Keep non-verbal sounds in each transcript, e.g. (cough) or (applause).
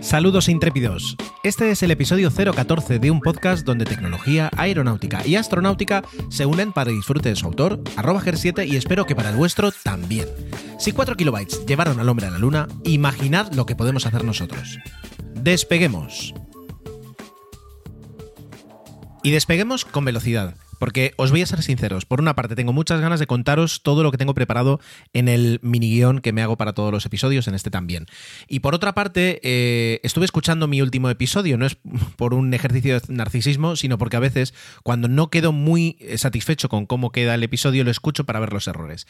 Saludos intrépidos. Este es el episodio 014 de un podcast donde tecnología, aeronáutica y astronáutica se unen para disfrute de su autor, arroba GER7 y espero que para el vuestro también. Si 4 kilobytes llevaron al hombre a la luna, imaginad lo que podemos hacer nosotros. Despeguemos. Y despeguemos con velocidad. Porque os voy a ser sinceros, por una parte tengo muchas ganas de contaros todo lo que tengo preparado en el mini guion que me hago para todos los episodios, en este también. Y por otra parte, eh, estuve escuchando mi último episodio, no es (laughs) por un ejercicio de narcisismo, sino porque a veces cuando no quedo muy satisfecho con cómo queda el episodio, lo escucho para ver los errores.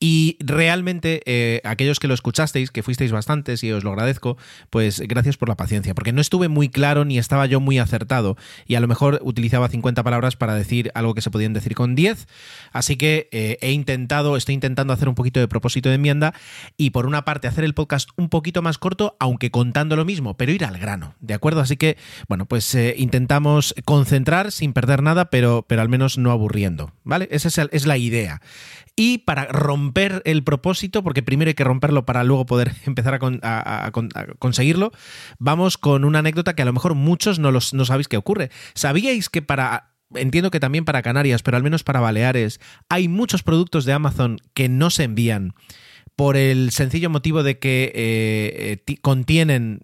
Y realmente, eh, aquellos que lo escuchasteis, que fuisteis bastantes y os lo agradezco, pues gracias por la paciencia, porque no estuve muy claro ni estaba yo muy acertado y a lo mejor utilizaba 50 palabras para decir algo que se podían decir con 10. Así que eh, he intentado, estoy intentando hacer un poquito de propósito de enmienda y por una parte hacer el podcast un poquito más corto, aunque contando lo mismo, pero ir al grano, ¿de acuerdo? Así que, bueno, pues eh, intentamos concentrar sin perder nada, pero, pero al menos no aburriendo, ¿vale? Esa es, es la idea. Y para romper el propósito, porque primero hay que romperlo para luego poder (laughs) empezar a, con, a, a, a, conseguirlo, vamos con una anécdota que a lo mejor muchos no, los, no sabéis qué ocurre. ¿Sabíais que para entiendo que también para Canarias, pero al menos para Baleares, hay muchos productos de Amazon que no se envían por el sencillo motivo de que eh, eh, contienen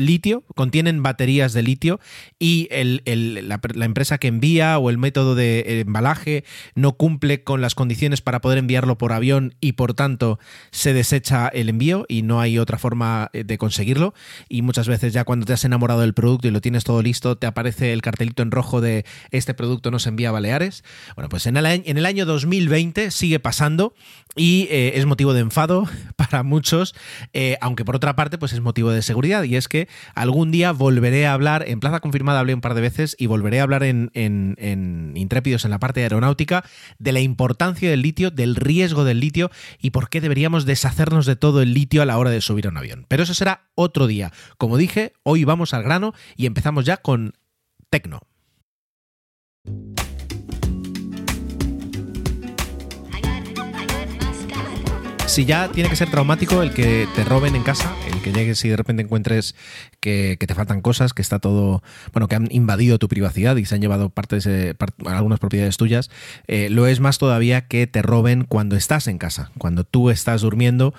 litio, contienen baterías de litio y el, la, empresa que envía o el método de embalaje no cumple con las condiciones para poder enviarlo por avión y por tanto se desecha el envío y no hay otra forma de conseguirlo y muchas veces ya cuando te has enamorado del producto y lo tienes todo listo te aparece el cartelito en rojo de este producto no se envía a Baleares. Bueno, pues en el, en el año 2020 sigue pasando y eh, es motivo de enfado (laughs) para muchos, eh, aunque por otra parte pues es motivo de seguridad y es que algún día volveré a hablar, en Plaza Confirmada hablé un par de veces y volveré a hablar en, en, en Intrépidos en la parte de aeronáutica de la importancia del litio, del riesgo del litio y por qué deberíamos deshacernos de todo el litio a la hora de subir a un avión. Pero eso será otro día. Como dije, hoy vamos al grano y empezamos ya con Tecno. Si ya tiene que ser traumático el que te roben en casa, el que llegues y de repente encuentres que, te faltan cosas, que está todo, bueno, que han invadido tu privacidad y se han llevado partes, eh, part, algunas propiedades tuyas, eh, lo es más todavía que te roben cuando estás en casa, cuando tú estás durmiendo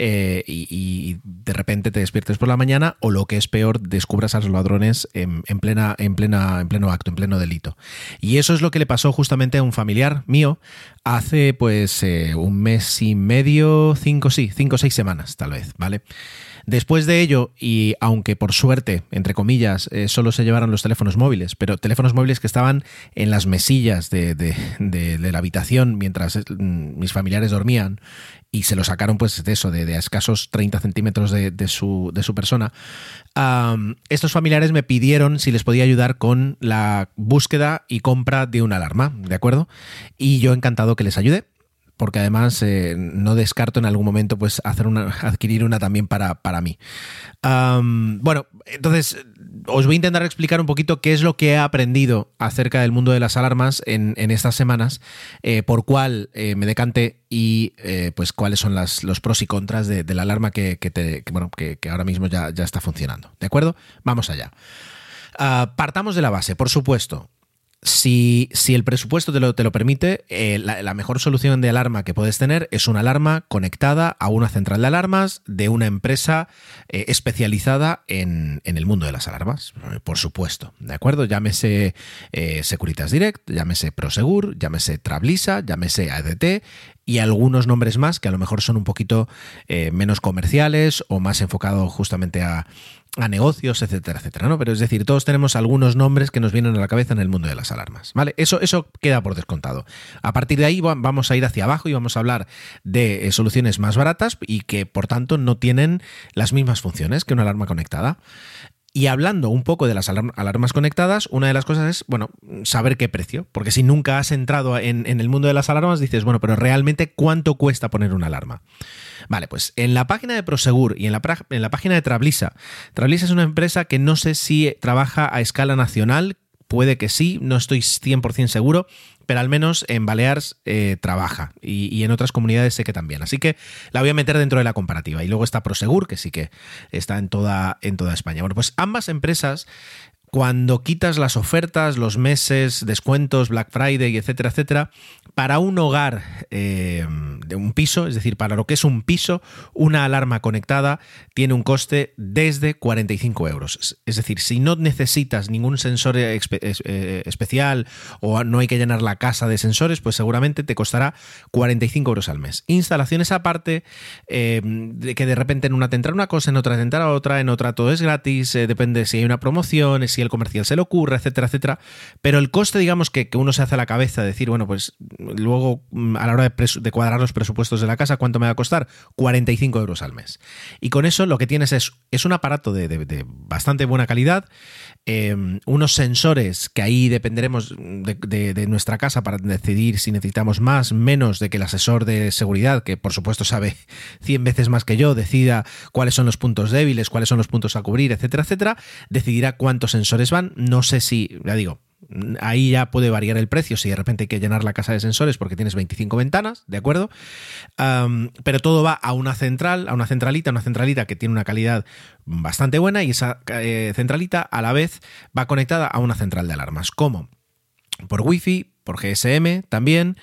eh, y, y, de repente te despiertes por la mañana o lo que es peor, descubras a los ladrones en, en, plena, en, plena, en pleno acto, en pleno delito. Y eso es lo que le pasó justamente a un familiar mío hace pues eh, un mes y medio, cinco, sí, cinco o seis semanas tal vez, ¿vale? Después de ello, y aunque por suerte, entre comillas, eh, solo se llevaron los teléfonos móviles, pero teléfonos móviles que estaban en las mesillas de, de, de, de la habitación mientras eh, mis familiares dormían y se lo sacaron pues de eso, de, de escasos 30 centímetros de, su, de su persona, estos familiares me pidieron si les podía ayudar con la búsqueda y compra de una alarma, ¿de acuerdo? Y yo encantado que les ayude porque además eh, no descarto en algún momento pues hacer una, (laughs) adquirir una también para, para mí. Bueno, entonces os voy a intentar explicar un poquito qué es lo que he aprendido acerca del mundo de las alarmas en, estas semanas, eh, por cuál eh, me decanté y eh, pues cuáles son los pros y contras de, la alarma que, ahora mismo ya, está funcionando. ¿De acuerdo? Vamos allá. Uh, partamos de la base, por supuesto si, si, el presupuesto te lo, te lo permite, eh, la, mejor solución de alarma que puedes tener es una alarma conectada a una central de alarmas de una empresa eh, especializada en, en, el mundo de las alarmas, por supuesto. ¿De acuerdo? Llámese eh, Securitas Direct, llámese Prosegur, llámese Trablisa, llámese ADT y algunos nombres más que a lo mejor son un poquito eh, menos comerciales o más enfocados justamente a, a negocios, etcétera, etcétera, ¿no? Pero es decir, todos tenemos algunos nombres que nos vienen a la cabeza en el mundo de las alarmas, ¿vale? Eso, eso queda por descontado. A partir de ahí vamos a ir hacia abajo y vamos a hablar de eh, soluciones más baratas y que, por tanto, no tienen las mismas funciones que una alarma conectada. Y hablando un poco de las alarmas conectadas, una de las cosas es, bueno, saber qué precio. Porque si nunca has entrado en, en, el mundo de las alarmas, dices, bueno, pero realmente cuánto cuesta poner una alarma. Vale, pues en la página de Prosegur y en la, en la página de Trablisa, Trablisa es una empresa que no sé si trabaja a escala nacional, puede que sí, no estoy 100% seguro, pero al menos en Baleares eh, trabaja y, en otras comunidades sé que también. Así que la voy a meter dentro de la comparativa. Y luego está Prosegur, que sí que está en toda, en toda España. Bueno, pues ambas empresas cuando quitas las ofertas, los meses, descuentos, Black Friday, etcétera, etcétera, para un hogar eh, de un piso, es decir, para lo que es un piso, una alarma conectada tiene un coste desde 45 euros. Es decir, si no necesitas ningún sensor eh, especial o no hay que llenar la casa de sensores, pues seguramente te costará 45 euros al mes. Instalaciones aparte, eh, que de repente en una te entra una cosa, en otra te entra otra, en otra todo es gratis, depende si hay una promoción, si el comercial se le ocurre, etcétera, etcétera. Pero el coste, digamos, que, uno se hace a la cabeza de decir, bueno, pues luego mm, a la hora de, cuadrar los presupuestos de la casa, ¿cuánto me va a costar? 45 euros al mes. Y con eso lo que tienes es, es un aparato de, bastante buena calidad, em, unos sensores que ahí dependeremos de, nuestra casa para decidir si necesitamos más, menos de que el asesor de seguridad, que por supuesto sabe (laughs) 100 veces más que yo, decida cuáles son los puntos débiles, cuáles son los puntos a cubrir, etcétera, etcétera, decidirá cuántos sensores van. No sé si, ya digo, ahí ya puede variar el precio si de repente hay que llenar la casa de sensores porque tienes 25 ventanas, ¿de acuerdo? pero todo va a una central, a una centralita, una centralita que tiene una calidad bastante buena y esa eh, centralita a la vez va conectada a una central de alarmas. ¿Cómo? Por Wi-Fi, por GSM también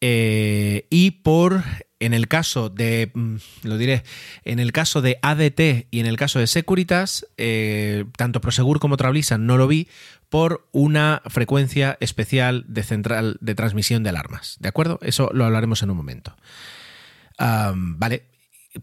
eh, y por en el caso de, mm, lo diré, en el caso de ADT y en el caso de Securitas, eh, tanto Prosegur como Trablisa no lo vi por una frecuencia especial de central de transmisión de alarmas. ¿De acuerdo? Eso lo hablaremos en un momento. vale,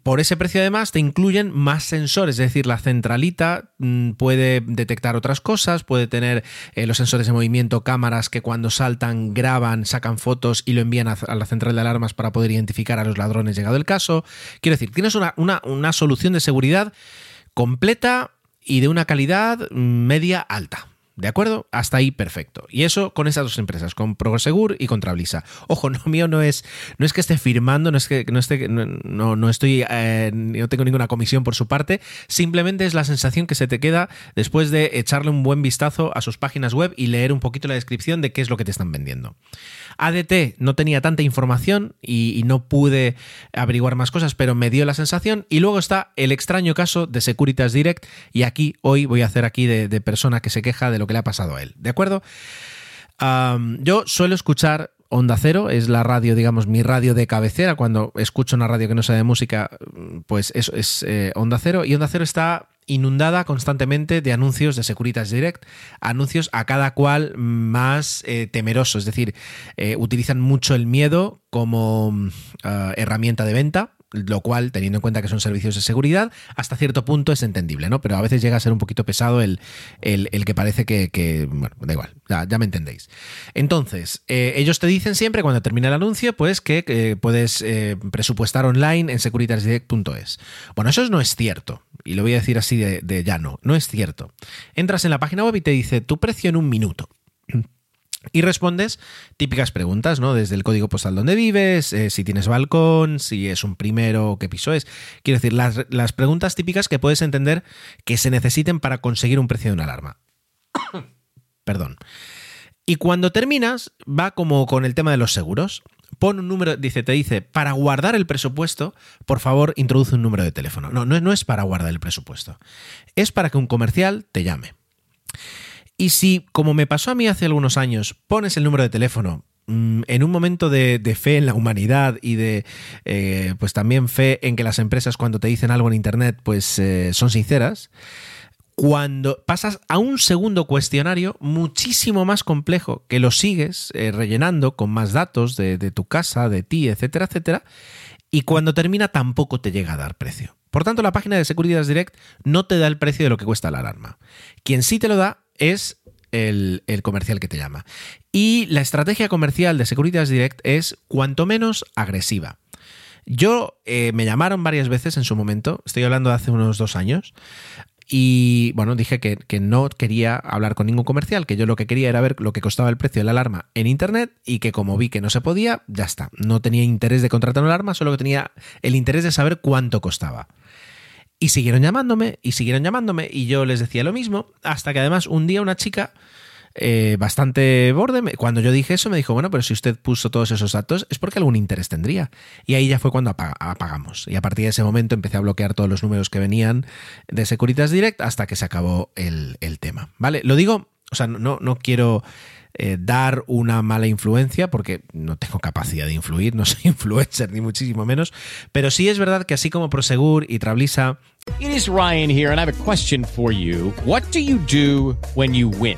por ese precio además te incluyen más sensores, es decir, la centralita mm, puede detectar otras cosas, puede tener eh, los sensores de movimiento, cámaras que cuando saltan graban, sacan fotos y lo envían a, la central de alarmas para poder identificar a los ladrones llegado el caso. Quiero decir, tienes una, una solución de seguridad completa y de una calidad mm, media alta. ¿De acuerdo? Hasta ahí perfecto. Y eso con esas dos empresas, con Prosegur y con Trablisa. Ojo, (laughs) no mío no es, no es que esté firmando, no es que no esté, no, no estoy, eh, no tengo ninguna comisión por su parte. Simplemente es la sensación que se te queda después de echarle un buen vistazo a sus páginas web y leer un poquito la descripción de qué es lo que te están vendiendo. ADT no tenía tanta información y, no pude averiguar más cosas, pero me dio la sensación. Y luego está el extraño caso de Securitas Direct. Y aquí hoy voy a hacer aquí de, de persona que se queja de lo que le ha pasado a él. ¿De acuerdo? yo suelo escuchar Onda Cero, es la radio, digamos, mi radio de cabecera. Cuando escucho una radio que no sea de música, pues eso es eh, Onda Cero. Y Onda Cero está inundada constantemente de anuncios de Securitas Direct, anuncios a cada cual más eh, temeroso, es decir, eh, utilizan mucho el miedo como ah, herramienta de venta lo cual, teniendo en cuenta que son servicios de seguridad, hasta cierto punto es entendible, ¿no? Pero a veces llega a ser un poquito pesado el, el, que parece que, bueno, da igual, ya, me entendéis. Entonces, eh, ellos te dicen siempre cuando termina el anuncio, pues que puedes eh, presupuestar online en securitasdirect.es. Bueno, eso no es cierto, y lo voy a decir así de, de llano, no es cierto. Entras en la página web y te dice tu precio en un minuto. Y respondes típicas preguntas, ¿no? Desde el código postal donde vives, eh, si tienes balcón, si es un primero, qué piso es. Quiero decir, las, las preguntas típicas que puedes entender que se necesiten para conseguir un precio de una alarma. (coughs) Perdón. Y cuando terminas, va como con el tema de los seguros. Pon un número, dice, te dice, para guardar el presupuesto, por favor, introduce un número de teléfono. No, no, no es para guardar el presupuesto. Es para que un comercial te llame. Y si, como me pasó a mí hace algunos años, pones el número de teléfono mm, en un momento de, fe en la humanidad y de eh, pues también fe en que las empresas cuando te dicen algo en internet pues eh, son sinceras cuando pasas a un segundo cuestionario muchísimo más complejo, que lo sigues eh, rellenando con más datos de, tu casa, de ti, etcétera, etcétera, y cuando termina tampoco te llega a dar precio. Por tanto, la página de Securitas Direct no te da el precio de lo que cuesta la alarma. Quien sí te lo da es el, el, comercial que te llama. Y la estrategia comercial de Securitas Direct es cuanto menos agresiva. Yo eh, me llamaron varias veces en su momento, estoy hablando de hace unos dos años, y bueno, dije que, que, no quería hablar con ningún comercial, que yo lo que quería era ver lo que costaba el precio de la alarma en internet y que como vi que no se podía, ya está. No tenía interés de contratar una alarma, solo que tenía el interés de saber cuánto costaba. Y siguieron llamándome, y siguieron llamándome, y yo les decía lo mismo, hasta que además un día una chica eh, bastante borde. Cuando yo dije eso, me dijo, bueno, pero si usted puso todos esos datos, es porque algún interés tendría. Y ahí ya fue cuando apagamos. Y a partir de ese momento empecé a bloquear todos los números que venían de Securitas Direct hasta que se acabó el, el tema. ¿Vale? Lo digo, o sea, no, no quiero. Eh, dar una mala influencia, porque no tengo capacidad de influir, no soy (laughs) influencer ni muchísimo menos, pero sí es verdad que así como Prosegur y Trablisa... It is Ryan here and I have a question for you. What do you do when you win?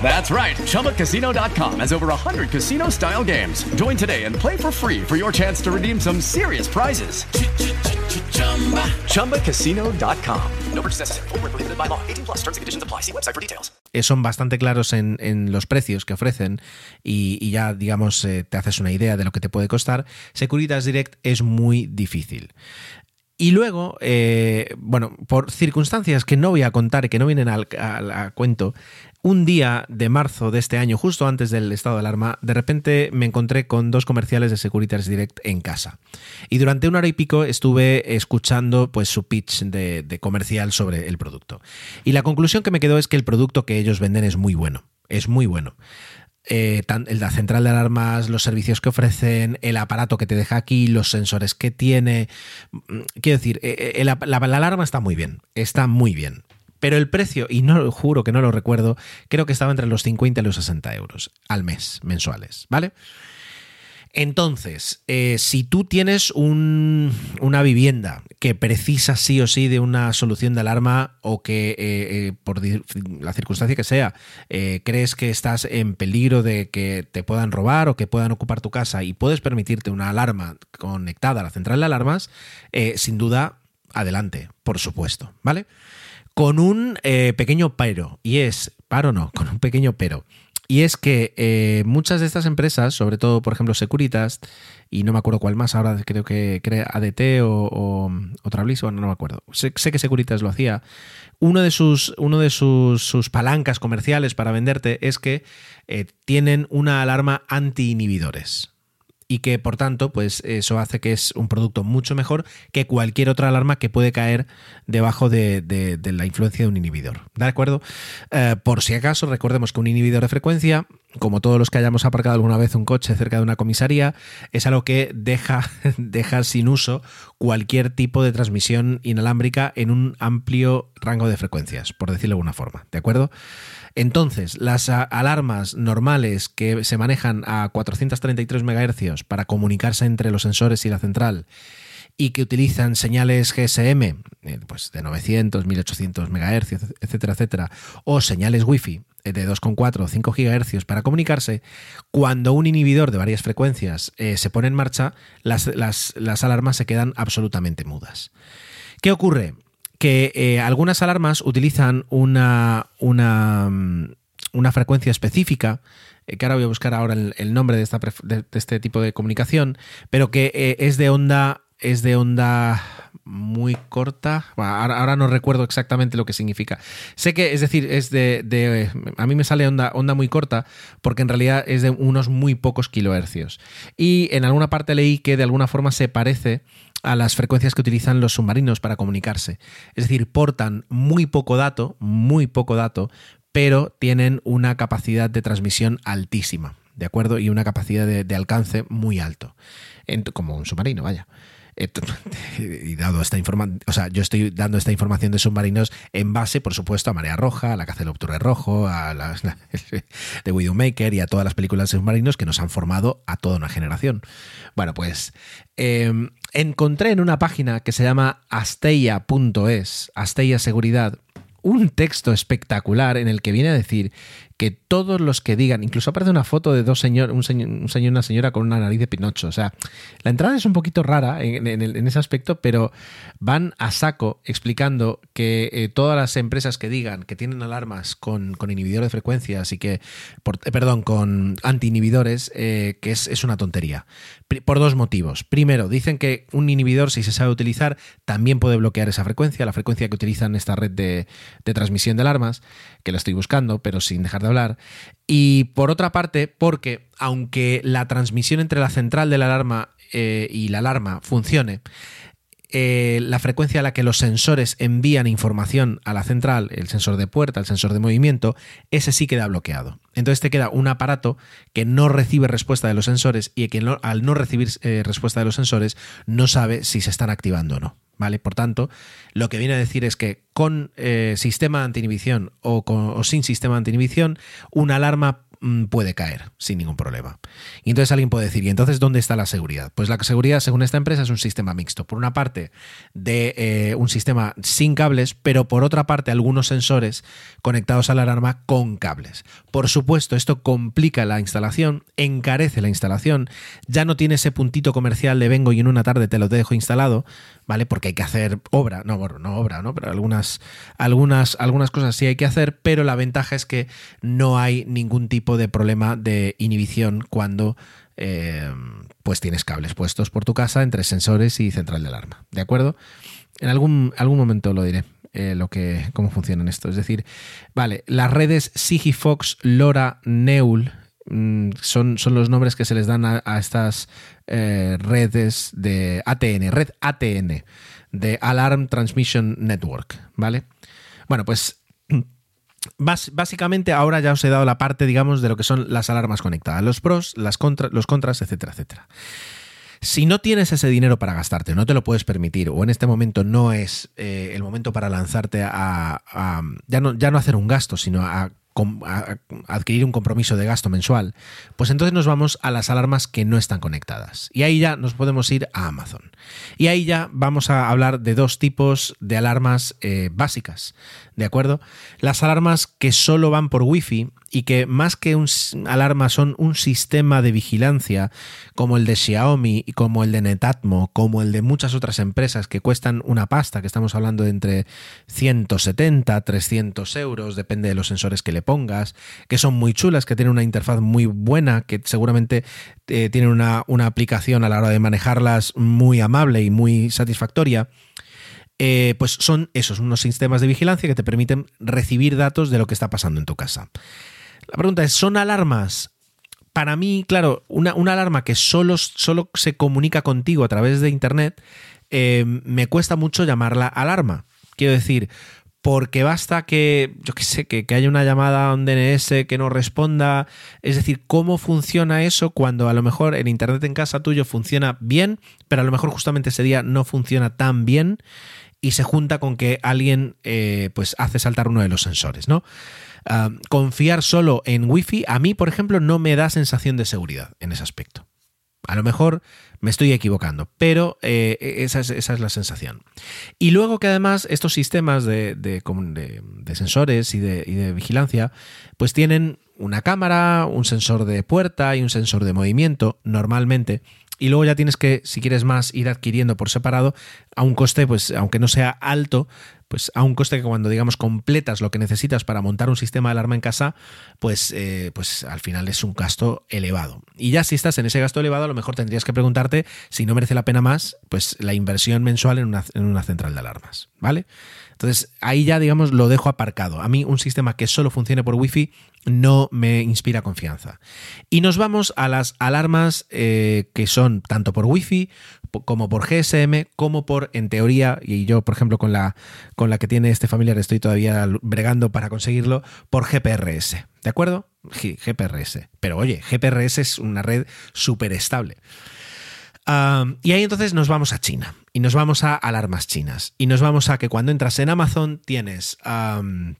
That's right. ChumbaCasino.com has over 100 casino style games. Join today and play for free for your chance to redeem some serious prizes. ChumbaCasino.com. No purchase necessary. Void were prohibited by law. 18 plus terms and conditions apply. See website for details. Eh, son bastante claros en, en, los precios que ofrecen y, y ya, digamos, eh, te haces una idea de lo que te puede costar. Securitas Direct es muy difícil. Y luego, eh, bueno, por circunstancias que no voy a contar y que no vienen al, al, a cuento, un día de marzo de este año, justo antes del estado de alarma, de repente me encontré con dos comerciales de Securitas Direct en casa. Y durante una hora y pico estuve escuchando pues, su pitch de, comercial sobre el producto. Y la conclusión que me quedó es que el producto que ellos venden es muy bueno. Es muy bueno. Eh, la central de alarmas, los servicios que ofrecen, el aparato que te deja aquí, los sensores que tiene. Quiero decir, eh, la, la, alarma está muy bien, está muy bien. Pero el precio, y no juro que no lo recuerdo, creo que estaba entre los 50 y los 60 euros al mes, mensuales, ¿vale? Entonces, eh, si tú tienes un, una vivienda que precisa sí o sí de una solución de alarma o que eh, eh, por la circunstancia que sea crees que estás en peligro de que te puedan robar o que puedan ocupar tu casa y puedes permitirte una alarma conectada a la central de alarmas, sin duda, adelante, por supuesto, ¿vale? Con un eh, pequeño pero, y es, paro no, con un pequeño pero. Y es que eh, muchas de estas empresas, sobre todo, por ejemplo, Securitas, y no me acuerdo cuál más, ahora creo que crea ADT o, o, o Trablis, bueno, no me acuerdo. Sé, sé, que Securitas lo hacía. Uno de sus, uno de sus, sus palancas comerciales para venderte es que eh, tienen una alarma anti-inhibidores y que por tanto pues eso hace que es un producto mucho mejor que cualquier otra alarma que puede caer debajo de, de, la influencia de un inhibidor. ¿De acuerdo? Eh, por si acaso recordemos que un inhibidor de frecuencia como todos los que hayamos aparcado alguna vez un coche cerca de una comisaría, es algo que (laughs) deja, sin uso cualquier tipo de transmisión inalámbrica en un amplio rango de frecuencias, por decirlo de alguna forma. ¿De acuerdo? Entonces, las alarmas normales que se manejan a 433 MHz para comunicarse entre los sensores y la central y que utilizan señales GSM, pues de 900, 1800 MHz, etcétera, etcétera, o señales Wi-Fi de 2,4 o 5 GHz para comunicarse, cuando un inhibidor de varias frecuencias eh, se pone en marcha, las, las, las, alarmas se quedan absolutamente mudas. ¿Qué ocurre? Que eh, algunas alarmas utilizan una, una, una frecuencia específica que ahora voy a buscar ahora el, nombre de, esta, de, este tipo de comunicación, pero que eh, es de onda es de onda muy corta. Ahora, no recuerdo exactamente lo que significa. Sé que, es decir, es de. a mí me sale onda, onda muy corta porque en realidad es de unos muy pocos kilohercios. Y en alguna parte leí que de alguna forma se parece a las frecuencias que utilizan los submarinos para comunicarse. Es decir, portan muy poco dato, muy poco dato, pero tienen una capacidad de transmisión altísima, ¿de acuerdo? Y una capacidad de, alcance muy alto, como un submarino, vaya. Eh, (laughs) Y dado esta información, o sea, yo estoy dando esta información de submarinos en base, por supuesto, a Marea Roja, a la Caza del Rojo, a las (laughs) la- de Widowmaker y a todas las películas de submarinos que nos han formado a toda una generación. Bueno, pues eh, encontré en una página que se llama asteia.es, Asteia Seguridad, un texto espectacular en el que viene a decir que todos los que digan, incluso aparece una foto de dos señor, un señor, un señor una señora con una nariz de Pinocho. O sea, la entrada es un poquito rara en, en en ese aspecto, pero van a saco explicando que eh, todas las empresas que digan que tienen alarmas con, con inhibidor de frecuencias y que, por- eh, perdón, con anti-inhibidores, eh, que es, es una tontería. Por dos motivos. Primero, dicen que un inhibidor, si se sabe utilizar, también puede bloquear esa frecuencia, la frecuencia que utilizan esta red de, de transmisión de alarmas, que la estoy buscando, pero sin dejar de hablar. Y por otra parte, porque aunque la transmisión entre la central de la alarma eh, y la alarma funcione, eh, la frecuencia a la que los sensores envían información a la central, el sensor de puerta, el sensor de movimiento, ese sí queda bloqueado. Entonces te queda un aparato que no recibe respuesta de los sensores y que al no recibir eh, respuesta de los sensores no sabe si se están activando o no. ¿Vale? Por tanto, lo que viene a decir es que con eh, sistema de anti-inhibición o, o sin sistema de anti-inhibición, una alarma mm, puede caer sin ningún problema. Y entonces alguien puede decir, ¿y entonces dónde está la seguridad? Pues la seguridad, según esta empresa, es un sistema mixto. Por una parte, de eh, un sistema sin cables, pero por otra parte, algunos sensores conectados a la alarma con cables. Por supuesto, esto complica la instalación, encarece la instalación, ya no tiene ese puntito comercial de vengo y en una tarde te lo dejo instalado, ¿vale? Porque hay que hacer obra, no, bueno, no obra, ¿no? Pero algunas, algunas, algunas cosas sí hay que hacer, pero la ventaja es que no hay ningún tipo de problema de inhibición cuando eh, pues tienes cables puestos por tu casa entre sensores y central de alarma, ¿de acuerdo? En algún, algún momento lo diré. eh, lo que cómo funcionan esto. Es decir, vale, las redes Sigifox, LoRa, Neul mm, son, son los nombres que se les dan a, a estas eh, redes de ATN, red ATN, de Alarm Transmission Network, ¿vale? Bueno, pues básicamente ahora ya os he dado la parte, digamos, de lo que son las alarmas conectadas, los pros, las los contras, etcétera, etcétera. Si no tienes ese dinero para gastarte, no te lo puedes permitir, o en este momento no es eh, el momento para lanzarte a, ya, no, ya no hacer un gasto, sino a adquirir un compromiso de gasto mensual, pues entonces nos vamos a las alarmas que no están conectadas. Y ahí ya nos podemos ir a Amazon. Y ahí ya vamos a hablar de dos tipos de alarmas eh, básicas, ¿de acuerdo? Las alarmas que solo van por Wi-Fi y que más que un alarma son un sistema de vigilancia como el de Xiaomi y como el de Netatmo, como el de muchas otras empresas que cuestan una pasta, que estamos hablando de entre 170, 300 euros, depende de los sensores que le pongas, que son muy chulas, que tienen una interfaz muy buena, que seguramente eh, tienen una, una aplicación a la hora de manejarlas muy amable y muy satisfactoria eh, pues son esos, unos sistemas de vigilancia que te permiten recibir datos de lo que está pasando en tu casa. La pregunta es, ¿son alarmas? Para mí, claro, una, una alarma que solo, solo se comunica contigo a través de Internet, eh, me cuesta mucho llamarla alarma. Quiero decir, porque basta que, yo qué sé, que, que haya una llamada a un DNS que no responda. Es decir, ¿cómo funciona eso cuando a lo mejor el Internet en casa tuyo funciona bien, pero a lo mejor justamente ese día no funciona tan bien? Y se junta con que alguien eh, pues hace saltar uno de los sensores, ¿no? Ah, confiar solo en Wi-Fi a mí, por ejemplo, no me da sensación de seguridad en ese aspecto. A lo mejor me estoy equivocando, pero eh, esa, es, esa, es, la sensación. Y luego que además estos sistemas de, de, sensores y y de vigilancia, pues tienen una cámara, un sensor de puerta y un sensor de movimiento, normalmente, y luego ya tienes que, si quieres más, ir adquiriendo por separado a un coste, pues aunque no sea alto, pues a un coste que cuando digamos completas lo que necesitas para montar un sistema de alarma en casa, pues, eh, pues al final es un gasto elevado. Y ya si estás en ese gasto elevado, a lo mejor tendrías que preguntarte si no merece la pena más, pues la inversión mensual en una, en una central de alarmas, ¿vale? Entonces ahí ya digamos lo dejo aparcado. A mí un sistema que solo funcione por wifi no me inspira confianza. Y nos vamos a las alarmas eh, que son tanto por wifi como por GSM, como por, en teoría, y yo, por ejemplo, con la, con la que tiene este familiar estoy todavía bregando para conseguirlo, por GPRS. ¿De acuerdo? GPRS. Pero oye, GPRS es una red súper estable. Y ahí entonces nos vamos a China y nos vamos a alarmas chinas y nos vamos a que cuando entras en Amazon tienes um,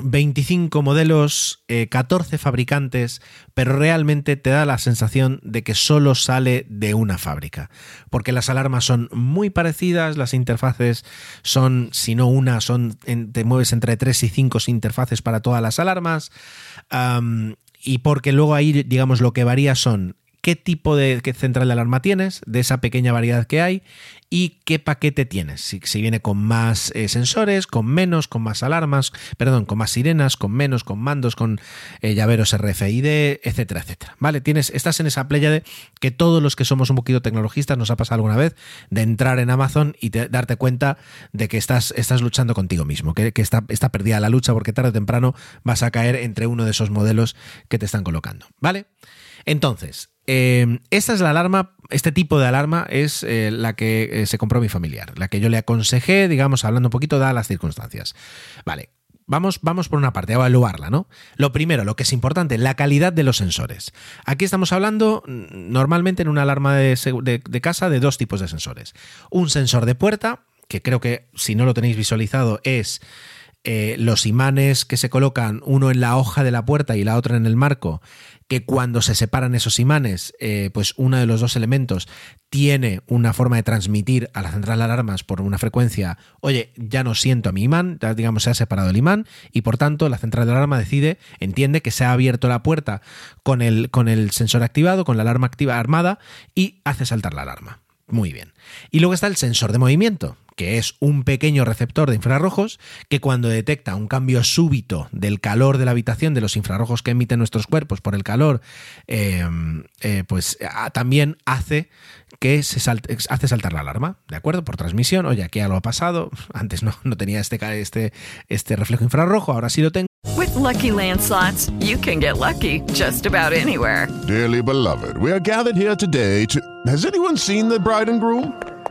25 modelos, 14 eh, fabricantes, pero realmente te da la sensación de que solo sale de una fábrica, porque las alarmas son muy parecidas, las interfaces son, si no una, son, te mueves entre 3 y 5 interfaces para todas las alarmas, y porque luego ahí, digamos, lo que varía son qué tipo de central de alarma tienes, de esa pequeña variedad que hay, y qué paquete tienes. Si, viene con más eh, sensores, con menos, con más alarmas, perdón, con más sirenas, con menos, con mandos, con eh, llaveros RFID, etcétera, etcétera. Vale, tienes, estás en esa playa de que todos los que somos un poquito tecnologistas nos ha pasado alguna vez de entrar en Amazon y darte cuenta de que estás, estás luchando contigo mismo, que, que está, está perdida la lucha porque tarde o temprano vas a caer entre uno de esos modelos que te están colocando. ¿Vale? Entonces, eh, esta es la alarma, este tipo de alarma es eh, la que eh, se compró mi familiar, la que yo le aconsejé, digamos, hablando un poquito, dadas las circunstancias. Vale, Vamos, vamos, por una parte, a evaluarla, ¿no? Lo primero, lo que es importante, la calidad de los sensores. Aquí estamos hablando mm, normalmente en una alarma de, de, casa de dos tipos de sensores. Un sensor de puerta, que creo que si no lo tenéis visualizado es los imanes que se colocan uno en la hoja de la puerta y la otra en el marco, que cuando se separan esos imanes, eh, pues uno de los dos elementos tiene una forma de transmitir a la central de alarmas por una frecuencia, oye, ya no siento a mi imán, ya digamos se ha separado el imán y por tanto la central de alarma decide, entiende que se ha abierto la puerta con el, con el sensor activado, con la alarma activa armada y hace saltar la alarma. Muy bien. Y luego está el sensor de movimiento, que es un pequeño receptor de infrarrojos que cuando detecta un cambio súbito del calor de la habitación, de los infrarrojos que emiten nuestros cuerpos por el calor, eh, eh, pues también hace que se hace saltar la alarma, ¿de acuerdo? Por transmisión, oye, aquí algo ha pasado, (laughs) antes no, no tenía este, este, este reflejo infrarrojo, ahora sí lo tengo. With lucky landslots, you can get lucky just about anywhere. Dearly beloved, we are gathered here today to. Has anyone seen the bride and groom?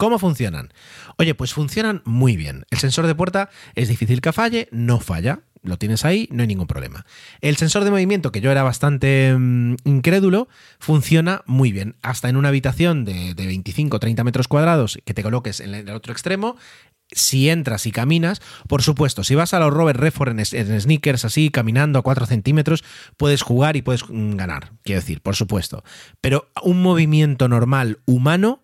¿Cómo funcionan? Oye, pues funcionan muy bien. El sensor de puerta es difícil que falle, no falla lo tienes ahí, no hay ningún problema. El sensor de movimiento, que yo era bastante mm, incrédulo, funciona muy bien. Hasta en una habitación de, 25 o 30 metros cuadrados que te coloques en el otro extremo, si entras y caminas, por supuesto, si vas a los Robert Redford en, en, sneakers así, caminando a 4 centímetros, puedes jugar y puedes mm, ganar, quiero decir, por supuesto. Pero un movimiento normal humano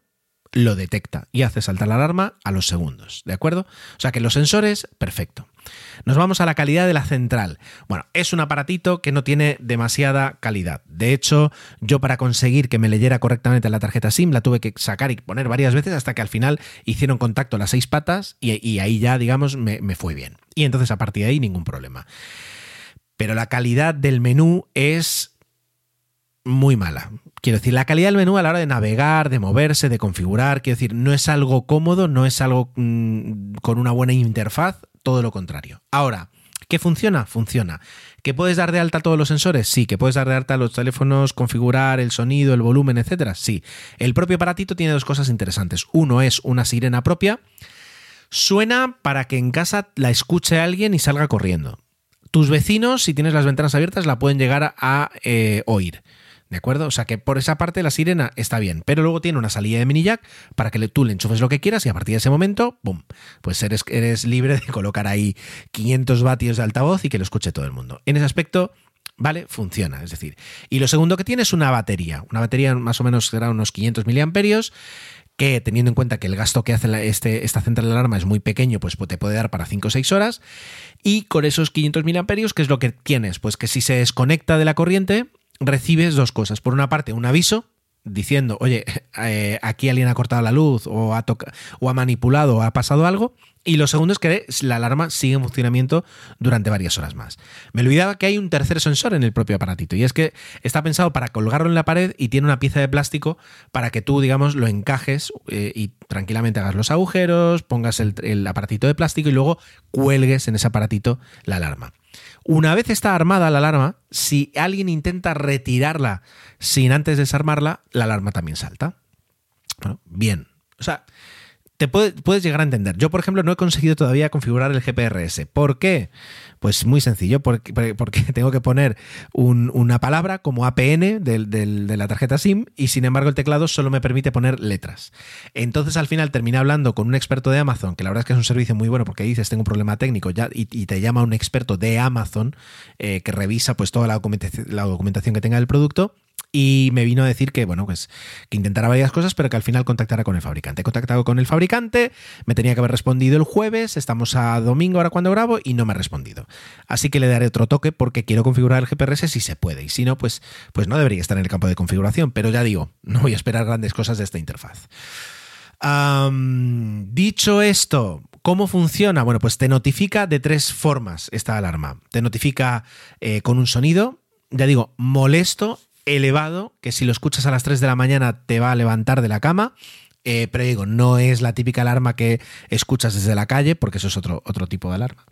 lo detecta y hace saltar la alarma a los segundos, ¿de acuerdo? O sea que los sensores, perfecto. Nos vamos a la calidad de la central. Bueno, es un aparatito que no tiene demasiada calidad. De hecho, yo para conseguir que me leyera correctamente la tarjeta SIM la tuve que sacar y poner varias veces hasta que al final hicieron contacto las seis patas y, ahí ya, digamos, me, fue bien. Y entonces a partir de ahí ningún problema. Pero la calidad del menú es muy mala. Quiero decir, la calidad del menú a la hora de navegar, de moverse, de configurar, quiero decir, no es algo cómodo, no es algo mm, con una buena interfaz, todo lo contrario. Ahora, ¿qué funciona? Funciona. ¿Que puedes dar de alta todos los sensores? Sí. ¿Que puedes dar de alta los teléfonos, configurar el sonido, el volumen, etcétera? Sí. El propio aparatito tiene dos cosas interesantes. Uno es una sirena propia. Suena para que en casa la escuche alguien y salga corriendo. Tus vecinos, si tienes las ventanas abiertas, la pueden llegar a eh, oír. ¿De acuerdo? O sea que por esa parte la sirena está bien, pero luego tiene una salida de mini jack para que tú le enchufes lo que quieras y a partir de ese momento, ¡pum! Pues eres, eres libre de colocar ahí 500 vatios de altavoz y que lo escuche todo el mundo. En ese aspecto, ¿vale? Funciona, es decir. Y lo segundo que tiene es una batería. Una batería más o menos será unos 500 miliamperios que teniendo en cuenta que el gasto que hace este, esta central de alarma es muy pequeño, pues te puede dar para 5 o 6 horas. Y con esos 500 miliamperios, ¿qué es lo que tienes? Pues que si se desconecta de la corriente, recibes dos cosas. Por una parte, un aviso diciendo, oye, (laughs) eh, aquí alguien ha cortado la luz o ha, o ha manipulado o ha pasado algo. Y lo segundo es que la alarma sigue en funcionamiento durante varias horas más. Me olvidaba que hay un tercer sensor en el propio aparatito y es que está pensado para colgarlo en la pared y tiene una pieza de plástico para que tú, digamos, lo encajes eh, y tranquilamente hagas los agujeros, pongas el, el aparatito de plástico y luego cuelgues en ese aparatito la alarma. Una vez está armada la alarma, si alguien intenta retirarla sin antes desarmarla, la alarma también salta. Bueno, bien. O sea, te puedes llegar a entender. Yo, por ejemplo, no he conseguido todavía configurar el GPRS. ¿Por qué? Pues muy sencillo, porque, porque (laughs) tengo que poner una palabra como APN de la tarjeta SIM y sin embargo el teclado solo me permite poner letras. Entonces al final terminé hablando con un experto de Amazon, que la verdad es que es un servicio muy bueno porque dices tengo un problema técnico ya, y, te llama un experto de Amazon eh, que revisa pues toda la documentación, la documentación que tenga del producto y me vino a decir que, bueno, pues que intentara varias cosas, pero que al final contactara con el fabricante. He contactado con el fabricante, me tenía que haber respondido el jueves, estamos a domingo ahora cuando grabo y no me ha respondido. Así que le daré otro toque porque quiero configurar el GPRS si se puede. Y si no, pues, pues no debería estar en el campo de configuración. Pero ya digo, no voy a esperar grandes cosas de esta interfaz. dicho esto, ¿Cómo funciona? Bueno, pues te notifica de tres formas esta alarma. Te notifica eh, con un sonido, ya digo, molesto elevado, que si lo escuchas a las 3 de la mañana te va a levantar de la cama. Eh, pero digo, no es la típica alarma que escuchas desde la calle, porque eso es otro, otro tipo de alarma.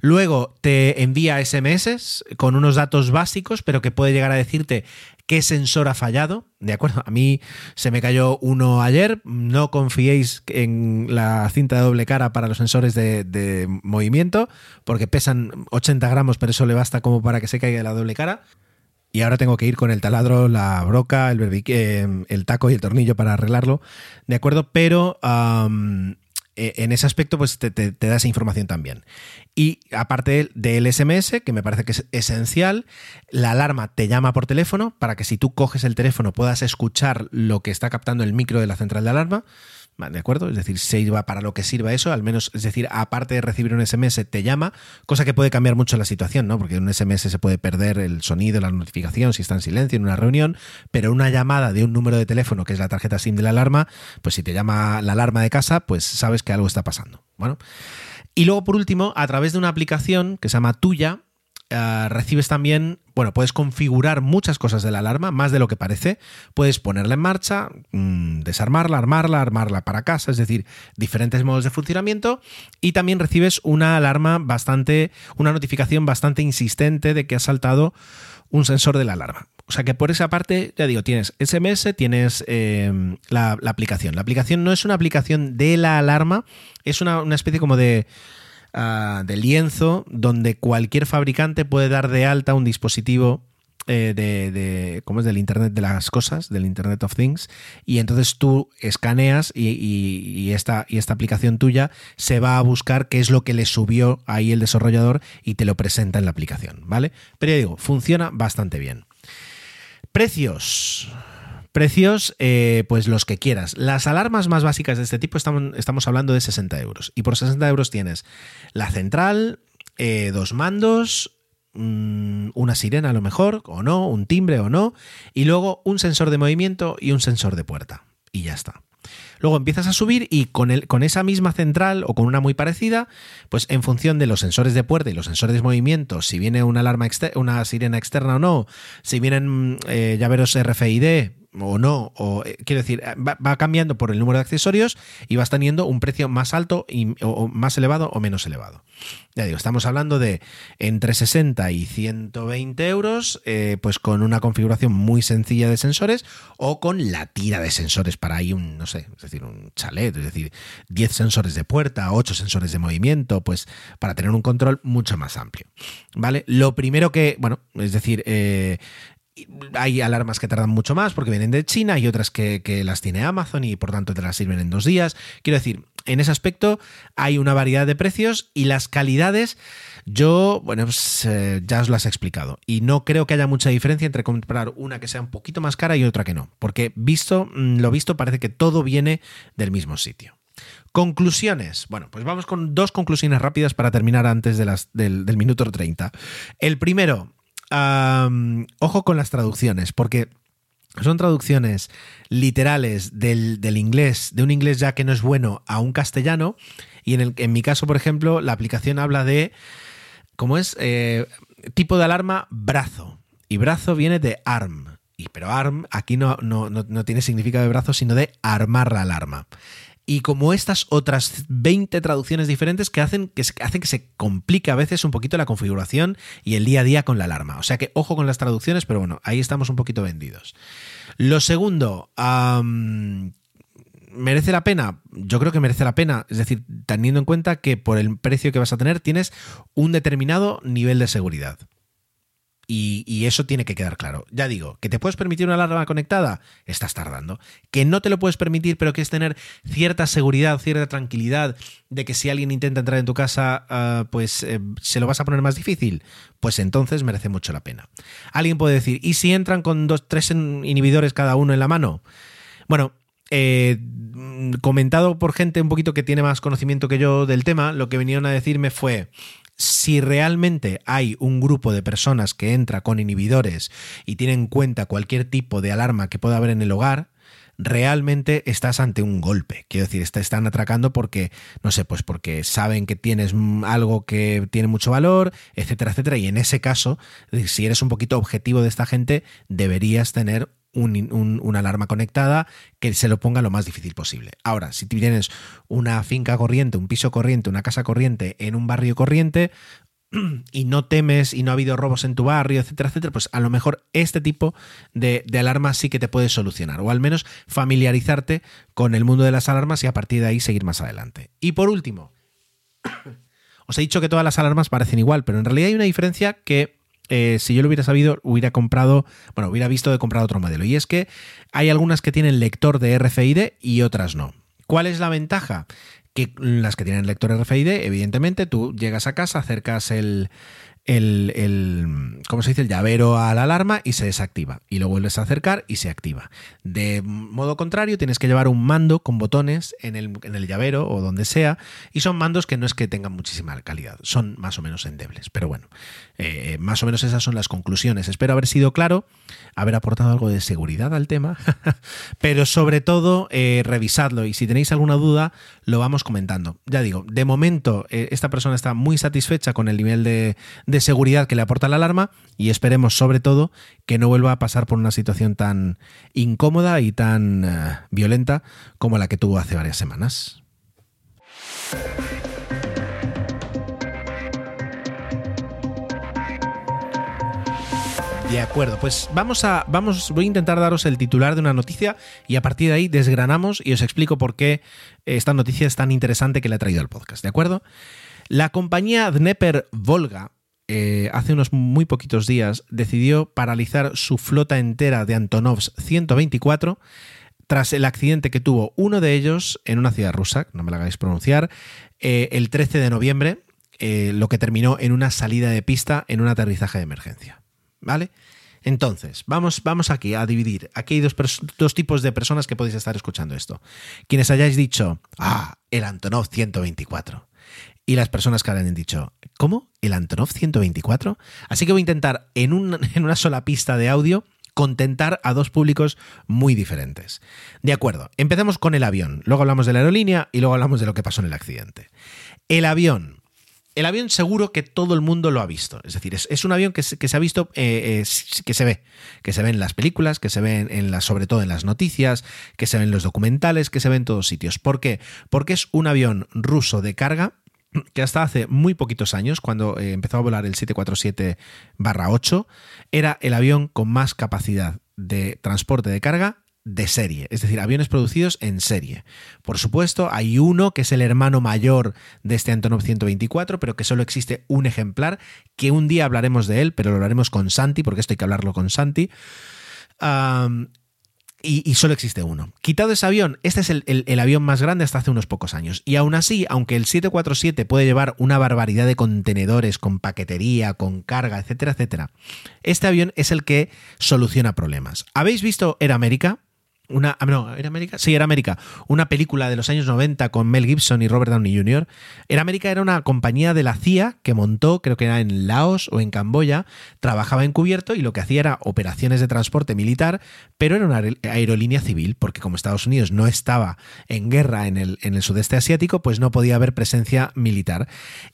Luego te envía SMS con unos datos básicos, pero que puede llegar a decirte qué sensor ha fallado. De acuerdo, a mí se me cayó uno ayer. No confiéis en la cinta de doble cara para los sensores de, de movimiento, porque pesan 80 gramos, pero eso le basta como para que se caiga la doble cara y ahora tengo que ir con el taladro, la broca, el, el taco y el tornillo para arreglarlo, ¿de acuerdo? Pero e, en ese aspecto pues te, da esa información también. Y aparte del SMS, que me parece que es esencial, la alarma te llama por teléfono para que si tú coges el teléfono puedas escuchar lo que está captando el micro de la central de alarma. ¿De acuerdo? Es decir, sirva para lo que sirva eso, al menos, es decir, aparte de recibir un SMS, te llama, cosa que puede cambiar mucho la situación, ¿no? Porque en un SMS se puede perder el sonido, la notificación, si está en silencio en una reunión, pero una llamada de un número de teléfono, que es la tarjeta SIM de la alarma, pues si te llama la alarma de casa, pues sabes que algo está pasando. Bueno. Y luego, por último, a través de una aplicación que se llama Tuya, eh, recibes también, bueno, puedes configurar muchas cosas de la alarma, más de lo que parece. Puedes ponerla en marcha, mm, desarmarla, armarla, armarla para casa, es decir, diferentes modos de funcionamiento. Y también recibes una alarma bastante, una notificación bastante insistente de que ha saltado un sensor de la alarma. O sea que por esa parte, ya digo, tienes SMS, tienes em, la, aplicación. La aplicación no es una aplicación de la alarma, es una especie como de Ah, de lienzo donde cualquier fabricante puede dar de alta un dispositivo eh, de, ¿cómo es? Del Internet de las cosas, del Internet of Things, y entonces tú escaneas y, esta, y esta aplicación tuya se va a buscar qué es lo que le subió ahí el desarrollador y te lo presenta en la aplicación, ¿vale? Pero ya digo, funciona bastante bien. Precios. Precios, eh, pues los que quieras. Las alarmas más básicas de este tipo estamos, estamos hablando de 60 euros. Y por 60 euros tienes la central, eh, dos mandos, mm, una sirena a lo mejor, o no, un timbre o no, y luego un sensor de movimiento y un sensor de puerta. Y ya está. Luego empiezas a subir y con, el, con esa misma central o con una muy parecida, pues en función de los sensores de puerta y los sensores de movimiento, si viene una alarma una sirena externa o no, si vienen eh, llaveros RFID o no, o eh, quiero decir, va, va, cambiando por el número de accesorios y vas teniendo un precio más alto y, o, más elevado o menos elevado. Ya digo, estamos hablando de entre 60 y 120 euros, eh, pues con una configuración muy sencilla de sensores o con la tira de sensores para ahí un, no sé, es decir, un chalet, es decir, 10 sensores de puerta, 8 sensores de movimiento, pues para tener un control mucho más amplio. ¿Vale? Lo primero que, bueno, es decir, eh, hay alarmas que tardan mucho más porque vienen de China y otras que, las tiene Amazon y por tanto te las sirven en dos días. Quiero decir, en ese aspecto hay una variedad de precios y las calidades, yo, bueno, pues, eh, ya os las he explicado. Y no creo que haya mucha diferencia entre comprar una que sea un poquito más cara y otra que no. Porque visto, mm, lo visto, parece que todo viene del mismo sitio. Conclusiones. Bueno, pues vamos con dos conclusiones rápidas para terminar antes de las, del, del minuto 30. El primero, Ojo con las traducciones, porque son traducciones literales del, del, inglés, de un inglés ya que no es bueno a un castellano. Y en, el, en mi caso, por ejemplo, la aplicación habla de, ¿cómo es? Eh, tipo de alarma brazo. Y brazo viene de arm. Y, pero arm aquí no, no, no, no tiene significado de brazo, sino de armar la alarma y como estas otras 20 traducciones diferentes que hacen que, hacen que se complique a veces un poquito la configuración y el día a día con la alarma. O sea que ojo con las traducciones, pero bueno, ahí estamos un poquito vendidos. Lo segundo, ¿merece la pena? Yo creo que merece la pena, es decir, teniendo en cuenta que por el precio que vas a tener tienes un determinado nivel de seguridad. Y, eso tiene que quedar claro. Ya digo, que te puedes permitir una alarma conectada, estás tardando. Que no te lo puedes permitir, pero que es tener cierta seguridad, cierta tranquilidad de que si alguien intenta entrar en tu casa, uh, pues eh, se lo vas a poner más difícil. Pues entonces merece mucho la pena. Alguien puede decir, ¿y si entran con dos, tres inhibidores cada uno en la mano? Bueno, eh, comentado por gente un poquito que tiene más conocimiento que yo del tema, lo que vinieron a decirme fue, si realmente hay un grupo de personas que entra con inhibidores y tiene en cuenta cualquier tipo de alarma que pueda haber en el hogar, realmente estás ante un golpe. Quiero decir, te están atracando porque, no sé, pues porque saben que tienes algo que tiene mucho valor, etcétera, etcétera. Y en ese caso, si eres un poquito objetivo de esta gente, deberías tener un, un, una alarma conectada que se lo ponga lo más difícil posible. Ahora, si tienes una finca corriente, un piso corriente, una casa corriente en un barrio corriente (clears throat) y no temes y no ha habido robos en tu barrio, etcétera, etcétera, pues a lo mejor este tipo de, de alarmas sí que te puede solucionar o al menos familiarizarte con el mundo de las alarmas y a partir de ahí seguir más adelante. Y por último, (coughs) os he dicho que todas las alarmas parecen igual, pero en realidad hay una diferencia que eh, si yo lo hubiera sabido, hubiera comprado, bueno, hubiera visto de comprar otro modelo. Y es que hay algunas que tienen lector de RFID y otras no. ¿Cuál es la ventaja? Que las que tienen lector RFID, evidentemente, tú llegas a casa, acercas el, el, el, ¿cómo se dice? el llavero a la alarma y se desactiva. Y lo vuelves a acercar y se activa. De modo contrario, tienes que llevar un mando con botones en el, en el llavero o donde sea. Y son mandos que no es que tengan muchísima calidad, son más o menos endebles. Pero bueno, eh, más o menos esas son las conclusiones. Espero haber sido claro, haber aportado algo de seguridad al tema. (laughs) Pero sobre todo, eh, revisadlo. Y si tenéis alguna duda, lo vamos comentando. Ya digo, de momento, eh, esta persona está muy satisfecha con el nivel de, seguridad que le aporta la alarma y esperemos sobre todo que no vuelva a pasar por una situación tan incómoda y tan uh, violenta como la que tuvo hace varias semanas. De acuerdo, pues vamos a vamos voy a intentar daros el titular de una noticia y a partir de ahí desgranamos y os explico por qué esta noticia es tan interesante que le ha traído al podcast, ¿de acuerdo? La compañía Dnepr Volga eh, hace unos muy poquitos días decidió paralizar su flota entera de Antonovs 124 tras el accidente que tuvo uno de ellos en una ciudad rusa, no me la hagáis pronunciar, eh, el 13 de noviembre, eh, lo que terminó en una salida de pista en un aterrizaje de emergencia. ¿Vale? Entonces, vamos, vamos aquí a dividir. Aquí hay dos, dos, tipos de personas que podéis estar escuchando esto. Quienes hayáis dicho, ah, el Antonov 124 y las personas que habrán dicho, ¿cómo? ¿El Antonov 124? Así que voy a intentar en, un, (laughs) en una sola pista de audio contentar a dos públicos muy diferentes. De acuerdo, empecemos con el avión, luego hablamos de la aerolínea y luego hablamos de lo que pasó en el accidente. El avión. El avión seguro que todo el mundo lo ha visto. Es decir, es, un avión que se, ha visto, eh, eh, que se ve, que se ve en las películas, que se ve en, en las, sobre todo en las noticias, que se ve en los documentales, que se ve en todos sitios. ¿Por qué? Porque es un avión ruso de carga (clears throat) que hasta hace muy poquitos años, cuando eh, empezó a volar el 747-8, era el avión con más capacidad de transporte de carga de serie, es decir, aviones producidos en serie. Por supuesto, hay uno que es el hermano mayor de este Antonov 124, pero que solo existe un ejemplar, que un día hablaremos de él, pero lo hablaremos con Santi, porque esto hay que hablarlo con Santi. Y, solo existe uno. Quitado ese avión, este es el, el, avión más grande hasta hace unos pocos años. Y aún así, aunque el 747 puede llevar una barbaridad de contenedores con paquetería, con carga, etcétera, etcétera, este avión es el que soluciona problemas. ¿Habéis visto Air America? Una, ah, no, ¿Era América? Sí, era América. Una película de los años 90 con Mel Gibson y Robert Downey Jr. Era América era una compañía de la CIA que montó, creo que era en Laos o en Camboya, trabajaba encubierto y lo que hacía era operaciones de transporte militar, pero era una aerolínea civil, porque como Estados Unidos no estaba en guerra en el, en el sudeste asiático, pues no podía haber presencia militar.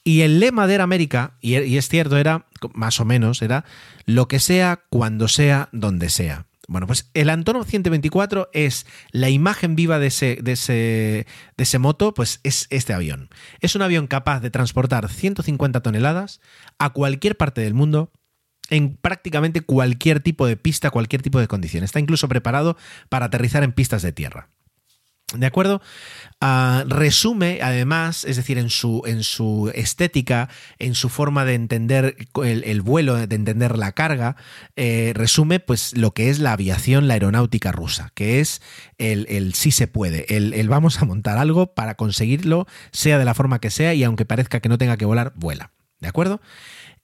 Y el lema de Era América, y, y es cierto, era más o menos, era lo que sea, cuando sea, donde sea. Bueno, pues el Antonov 124 es la imagen viva de ese, de ese, de ese moto, pues es este avión. Es un avión capaz de transportar 150 toneladas a cualquier parte del mundo en prácticamente cualquier tipo de pista, cualquier tipo de condición. Está incluso preparado para aterrizar en pistas de tierra. ¿De acuerdo? Uh, resume, además, es decir, en su, en su estética, en su forma de entender el, el vuelo, de entender la carga, eh, resume pues lo que es la aviación, la aeronáutica rusa, que es el, el sí se puede, el, el vamos a montar algo para conseguirlo, sea de la forma que sea, y aunque parezca que no tenga que volar, vuela. ¿De acuerdo?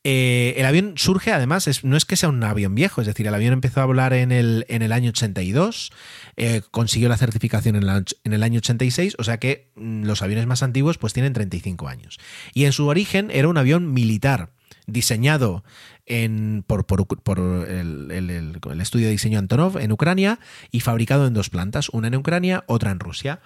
Eh, el avión surge, además, no es que sea un avión viejo, es decir, el avión empezó a volar en el, en el año 82, eh, consiguió la certificación en, la, en, el año 86, o sea que mm, los aviones más antiguos pues tienen 35 años. Y en su origen era un avión militar, diseñado por, por, el, el, estudio de diseño Antonov en Ucrania y fabricado en dos plantas, una en Ucrania, otra en Rusia.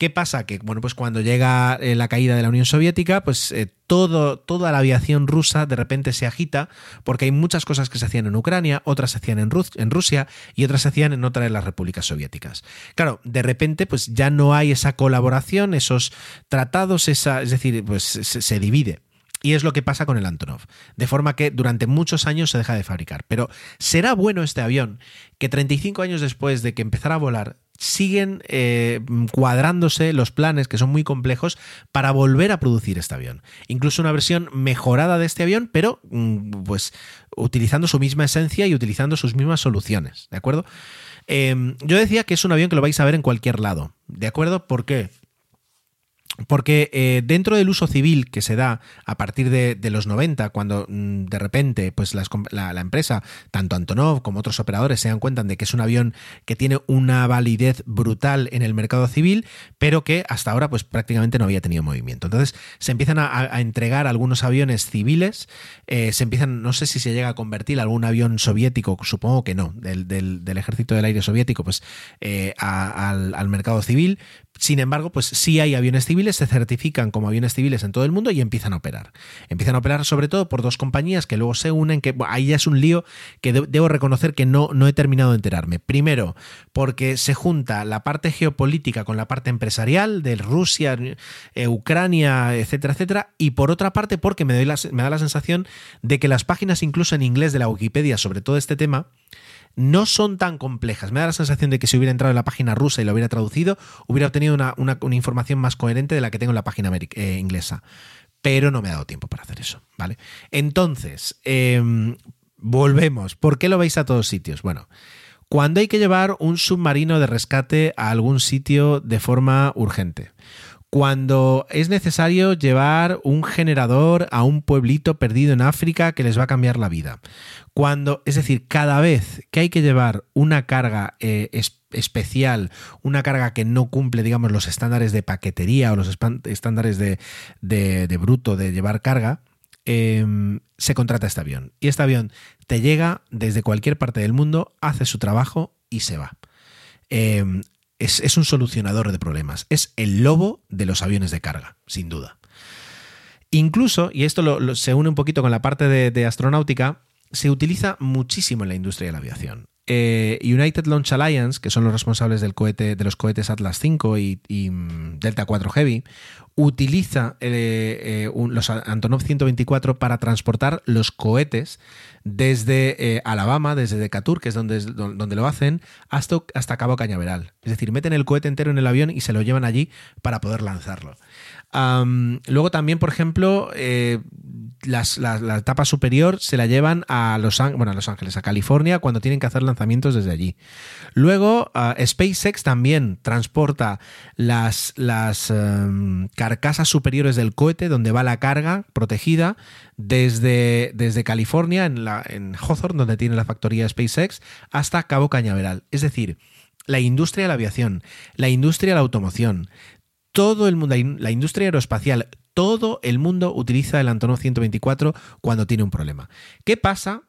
¿Qué pasa? Que bueno, pues cuando llega eh, la caída de la Unión Soviética, pues eh, todo, toda la aviación rusa de repente se agita porque hay muchas cosas que se hacían en Ucrania, otras se hacían en, Rus en Rusia y otras se hacían en otras de las repúblicas soviéticas. Claro, de repente pues ya no hay esa colaboración, esos tratados, esa, es decir, pues se divide. Y es lo que pasa con el Antonov. De forma que durante muchos años se deja de fabricar. Pero ¿será bueno este avión que 35 años después de que empezara a volar siguen eh, cuadrándose los planes que son muy complejos para volver a producir este avión. Incluso una versión mejorada de este avión, pero pues utilizando su misma esencia y utilizando sus mismas soluciones, ¿de acuerdo? Eh, yo decía que es un avión que lo vais a ver en cualquier lado, ¿de acuerdo? ¿Por qué? Porque eh, dentro del uso civil que se da a partir de, los 90, cuando mm, de repente pues las, la, la, empresa, tanto Antonov como otros operadores, se dan cuenta de que es un avión que tiene una validez brutal en el mercado civil, pero que hasta ahora pues prácticamente no había tenido movimiento. Entonces se empiezan a, entregar algunos aviones civiles, eh, se empiezan, no sé si se llega a convertir algún avión soviético, supongo que no, del, del, ejército del aire soviético, pues eh, al, al mercado civil, sin embargo, pues sí hay aviones civiles, se certifican como aviones civiles en todo el mundo y empiezan a operar. Empiezan a operar sobre todo por dos compañías que luego se unen, que ahí ya es un lío que de debo reconocer que no, no he terminado de enterarme. Primero, porque se junta la parte geopolítica con la parte empresarial de Rusia, eh, Ucrania, etcétera, etcétera. Y por otra parte, porque me, doy me da la sensación de que las páginas incluso en inglés de la Wikipedia sobre todo este tema, no son tan complejas. Me da la sensación de que si hubiera entrado en la página rusa y lo hubiera traducido, hubiera obtenido una, información más coherente de la que tengo en la página eh, inglesa. Pero no me ha dado tiempo para hacer eso, ¿vale? Entonces, eh, volvemos. ¿Por qué lo veis a todos sitios? Bueno, cuando hay que llevar un submarino de rescate a algún sitio de forma urgente cuando es necesario llevar un generador a un pueblito perdido en África que les va a cambiar la vida. Cuando, es decir, cada vez que hay que llevar una carga eh, es, especial, una carga que no cumple, digamos, los estándares de paquetería o los estándares de, de, bruto de llevar carga, eh, se contrata este avión. Y este avión te llega desde cualquier parte del mundo, hace su trabajo y se va. Eh, es, es, un solucionador de problemas. Es el lobo de los aviones de carga, sin duda. Incluso, y esto se une un poquito con la parte de, de astronáutica, se utiliza muchísimo en la industria de la aviación. Eh, United Launch Alliance, que son los responsables del cohete, de los cohetes Atlas V y, mm, Delta 4 Heavy, utiliza eh, eh, los Antonov 124 para transportar los cohetes desde eh, Alabama, desde Decatur, que es donde, donde lo hacen, hasta, hasta Cabo Cañaveral. Es decir, meten el cohete entero en el avión y se lo llevan allí para poder lanzarlo. Luego también, por ejemplo, eh, las, la, etapa superior se la llevan a Los, bueno, a Los Ángeles, a California, cuando tienen que hacer lanzamientos desde allí. Luego, uh, SpaceX también transporta las, las um, carcasas superiores del cohete, donde va la carga protegida, desde, desde California, en, la, en Hawthorne, donde tiene la factoría SpaceX, hasta Cabo Cañaveral. Es decir, la industria de la aviación, la industria de la automoción, todo el mundo, la industria aeroespacial, todo el mundo utiliza el Antonov 124 cuando tiene un problema. ¿Qué pasa?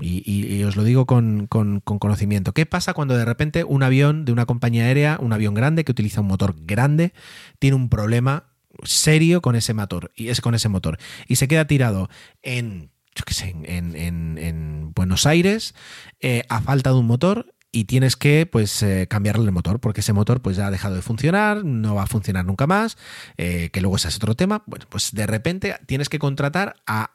Y, y, os lo digo con, con, con, conocimiento. ¿Qué pasa cuando de repente un avión de una compañía aérea, un avión grande que utiliza un motor grande, tiene un problema serio con ese motor y es con ese motor y se queda tirado en Buenos Aires eh, a falta de un motor y tienes que pues eh, cambiarle el motor porque ese motor pues ya ha dejado de funcionar no va a funcionar nunca más eh, que luego ese es otro tema bueno pues de repente tienes que contratar a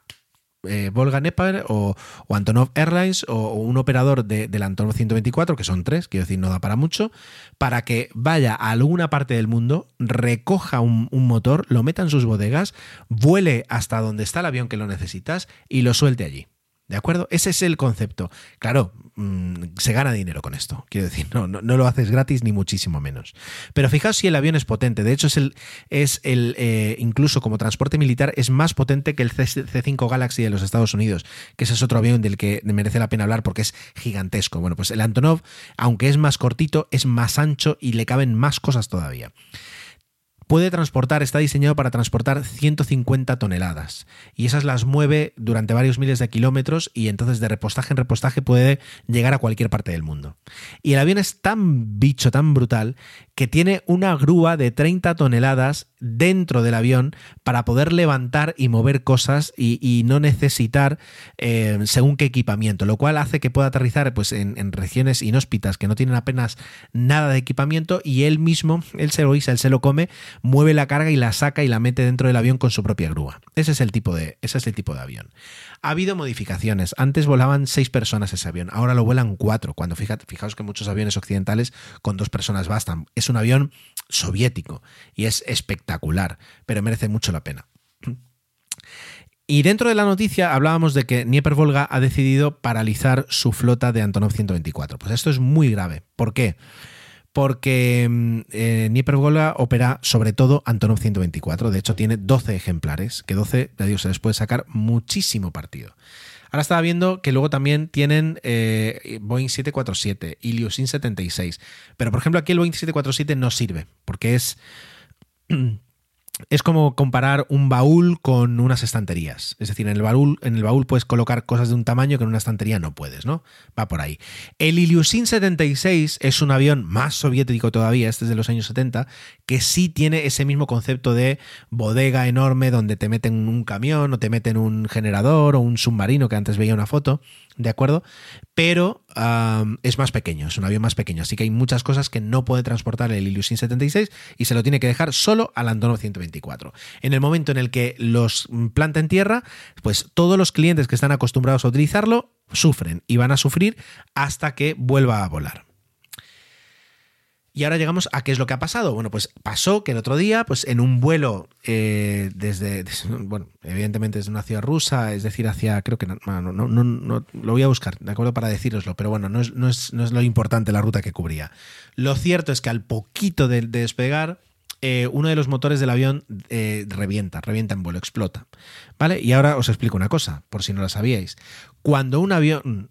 eh, Volga Nepal o, Antonov Airlines o, un operador de, del Antonov 124, que son tres, quiero decir, no da para mucho, para que vaya a alguna parte del mundo, recoja un, motor, lo meta en sus bodegas, vuele hasta donde está el avión que lo necesitas y lo suelte allí. ¿De acuerdo? Ese es el concepto. Claro, mmm, se gana dinero con esto. Quiero decir, no, no, no, lo haces gratis ni muchísimo menos. Pero fijaos si el avión es potente. De hecho, es el, es el eh, incluso como transporte militar, es más potente que el C5 Galaxy de los Estados Unidos, que ese es otro avión del que merece la pena hablar porque es gigantesco. Bueno, pues el Antonov, aunque es más cortito, es más ancho y le caben más cosas todavía puede transportar, está diseñado para transportar 150 toneladas y esas las mueve durante varios miles de kilómetros y entonces de repostaje en repostaje puede llegar a cualquier parte del mundo. Y el avión es tan bicho, tan brutal, que tiene una grúa de 30 toneladas dentro del avión para poder levantar y mover cosas y, no necesitar eh, según qué equipamiento, lo cual hace que pueda aterrizar pues, en, regiones inhóspitas que no tienen apenas nada de equipamiento y él mismo, él se lo guisa, él se lo come, mueve la carga y la saca y la mete dentro del avión con su propia grúa. Ese es el tipo de, ese es el tipo de avión. Ha habido modificaciones. Antes volaban seis personas ese avión, ahora lo vuelan cuatro. Cuando fija, fijaos que muchos aviones occidentales con dos personas bastan. Es un avión soviético y es espectacular, pero merece mucho la pena. Y dentro de la noticia hablábamos de que Dnieper Volga ha decidido paralizar su flota de Antonov 124. Pues esto es muy grave. ¿Por qué? Porque eh, Dnieper Volga opera sobre todo Antonov 124. De hecho, tiene 12 ejemplares, que 12, ya digo, se les puede sacar muchísimo partido. Ahora estaba viendo que luego también tienen eh, Boeing 747, Iliusin 76. Pero por ejemplo aquí el Boeing 747 no sirve porque es... Es como comparar un baúl con unas estanterías. Es decir, en el baúl, en el baúl puedes colocar cosas de un tamaño que en una estantería no puedes, ¿no? Va por ahí. El Ilyushin 76 es un avión más soviético todavía, este es de los años 70, que sí tiene ese mismo concepto de bodega enorme donde te meten un camión o te meten un generador o un submarino que antes veía una foto. ¿De acuerdo? Pero es más pequeño, es un avión más pequeño, así que hay muchas cosas que no puede transportar el Ilyushin 76 y se lo tiene que dejar solo al Antonov 124. En el momento en el que los planta en tierra, pues todos los clientes que están acostumbrados a utilizarlo sufren y van a sufrir hasta que vuelva a volar. Y ahora llegamos a qué es lo que ha pasado. Bueno, pues pasó que el otro día, pues en un vuelo eh, desde, bueno, evidentemente desde una ciudad rusa, es decir, hacia, creo que no, no, no, no, lo voy a buscar, ¿de acuerdo? Para deciroslo, pero bueno, no es, no es, no es lo importante la ruta que cubría. Lo cierto es que al poquito de, de despegar, eh, uno de los motores del avión eh, revienta, revienta en vuelo, explota. ¿Vale? Y ahora os explico una cosa, por si no la sabíais. Cuando un avión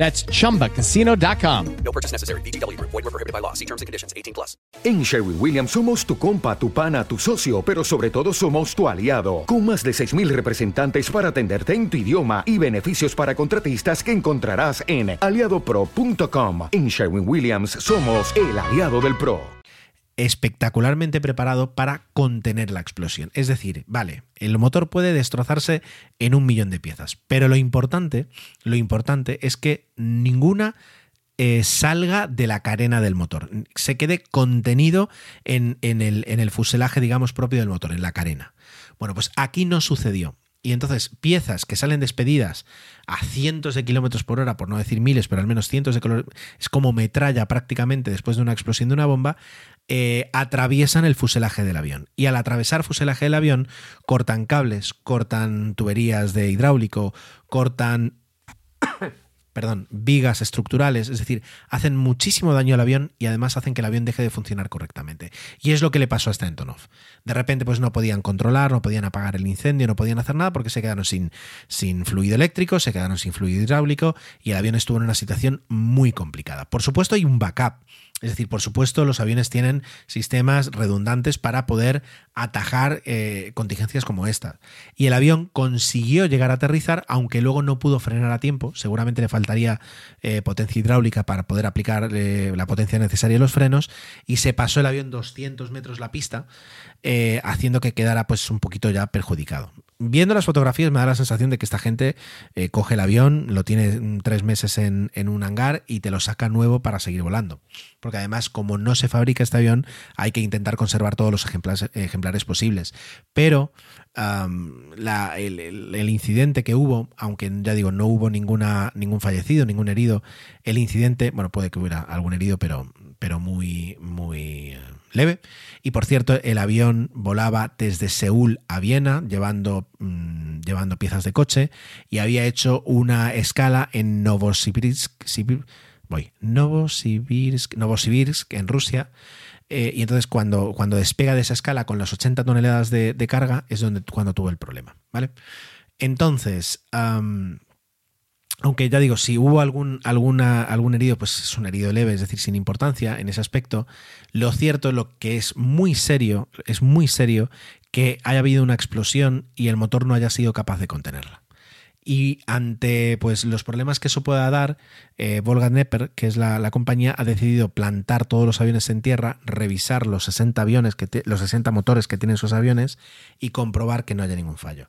That's chumbacasino.com. No purchase necessary. VGW Group. Void were prohibited by law. See terms and conditions. 18 plus. En Sherwin Williams somos tu compa, tu pana, tu socio, pero sobre todo somos tu aliado, con más de 6.000 representantes para atenderte en tu idioma y beneficios para contratistas que encontrarás en aliadopro.com. En Sherwin Williams somos el aliado del PRO. Espectacularmente preparado para contener la explosión. Es decir, vale, el motor puede destrozarse en un millón de piezas, pero lo importante, lo importante es que ninguna eh, salga de la carena del motor, se quede contenido en, en el, en el fuselaje, digamos, propio del motor, en la carena. Bueno, pues aquí no sucedió. Y entonces piezas que salen despedidas a cientos de kilómetros por hora, por no decir miles, pero al menos cientos de kilómetros, es como metralla prácticamente después de una explosión de una bomba, eh, atraviesan el fuselaje del avión. Y al atravesar fuselaje del avión, cortan cables, cortan tuberías de hidráulico, cortan perdón, vigas estructurales, es decir, hacen muchísimo daño al avión y además hacen que el avión deje de funcionar correctamente. Y es lo que le pasó a Stantonov. De repente, pues no podían controlar, no podían apagar el incendio, no podían hacer nada porque se quedaron sin, sin fluido eléctrico, se quedaron sin fluido hidráulico y el avión estuvo en una situación muy complicada. Por supuesto, hay un backup. Es decir, por supuesto, los aviones tienen sistemas redundantes para poder atajar eh, contingencias como esta. Y el avión consiguió llegar a aterrizar, aunque luego no pudo frenar a tiempo. Seguramente le faltaría eh, potencia hidráulica para poder aplicar eh, la potencia necesaria a los frenos. Y se pasó el avión 200 metros la pista, haciendo que quedara pues un poquito ya perjudicado. Viendo las fotografías me da la sensación de que esta gente eh, coge el avión, lo tiene mm, tres meses en, en un hangar y te lo saca nuevo para seguir volando. Porque además, como no se fabrica este avión, hay que intentar conservar todos los ejemplares, ejemplares posibles. Pero el, incidente que hubo, aunque ya digo, no hubo ninguna, ningún fallecido, ningún herido, el incidente, bueno, puede que hubiera algún herido, pero, pero muy, muy leve. Y por cierto, el avión volaba desde Seúl a Viena, llevando, mmm, llevando piezas de coche, y había hecho una escala en Novosibirsk, voy, Novosibirsk, Novosibirsk en Rusia. Eh, y entonces cuando, cuando despega de esa escala con las 80 toneladas de, carga es donde, cuando tuvo el problema. ¿vale? Entonces, aunque ya digo, si hubo algún, alguna, algún herido, pues es un herido leve, es decir, sin importancia en ese aspecto. Lo cierto, lo que es muy serio, es muy serio que haya habido una explosión y el motor no haya sido capaz de contenerla. Y ante pues, los problemas que eso pueda dar, eh, Volga Nepper, que es la, compañía, ha decidido plantar todos los aviones en tierra, revisar los 60 aviones, que los 60 motores que tienen esos aviones y comprobar que no haya ningún fallo.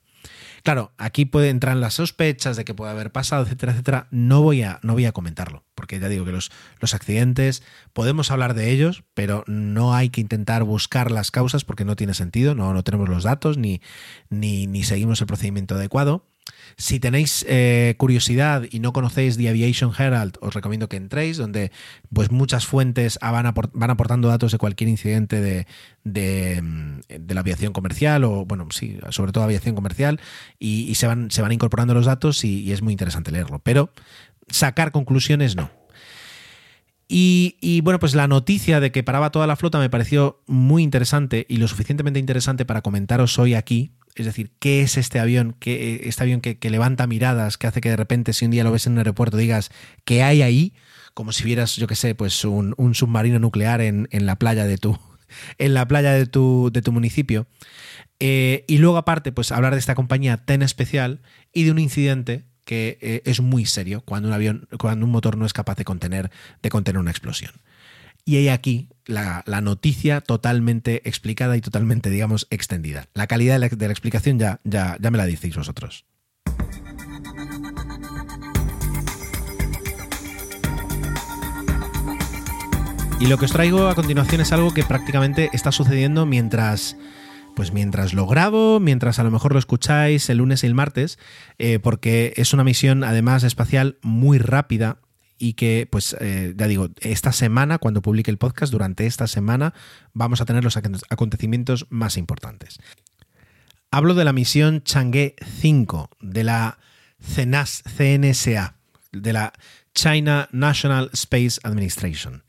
Claro, aquí puede entrar las sospechas de que puede haber pasado, etcétera, etcétera. No voy a, no voy a comentarlo, porque ya digo que los, los accidentes podemos hablar de ellos, pero no hay que intentar buscar las causas porque no tiene sentido, no, no tenemos los datos ni, ni, ni seguimos el procedimiento adecuado. Si tenéis eh, curiosidad y no conocéis The Aviation Herald, os recomiendo que entréis, donde pues muchas fuentes van, aport van aportando datos de cualquier incidente de, de, la aviación comercial, o bueno, sí, sobre todo aviación comercial, y, se, van, incorporando los datos y, es muy interesante leerlo. Pero sacar conclusiones no. Y, bueno, pues la noticia de que paraba toda la flota me pareció muy interesante y lo suficientemente interesante para comentaros hoy aquí. Es decir, ¿qué es este avión? ¿Qué, este avión que, levanta miradas, que hace que de repente si un día lo ves en un aeropuerto digas, ¿qué hay ahí? Como si vieras, yo qué sé, pues un, submarino nuclear en, en, la playa de tu, (laughs) en la playa de tu, de tu municipio. Eh, y luego aparte, pues hablar de esta compañía tan especial y de un incidente que eh, es muy serio cuando un avión, cuando un motor no es capaz de contener, de contener una explosión. Y hay aquí la, la, noticia totalmente explicada y totalmente, digamos, extendida. La calidad de la, de la explicación ya, ya, ya me la decís vosotros. Y lo que os traigo a continuación es algo que prácticamente está sucediendo mientras pues mientras lo grabo, mientras a lo mejor lo escucháis el lunes y el martes, eh, porque es una misión además espacial muy rápida y que, pues, eh, ya digo, esta semana, cuando publique el podcast, durante esta semana, vamos a tener los acontecimientos más importantes. Hablo de la misión Chang'e 5, de la CNSA, de la China National Space Administration,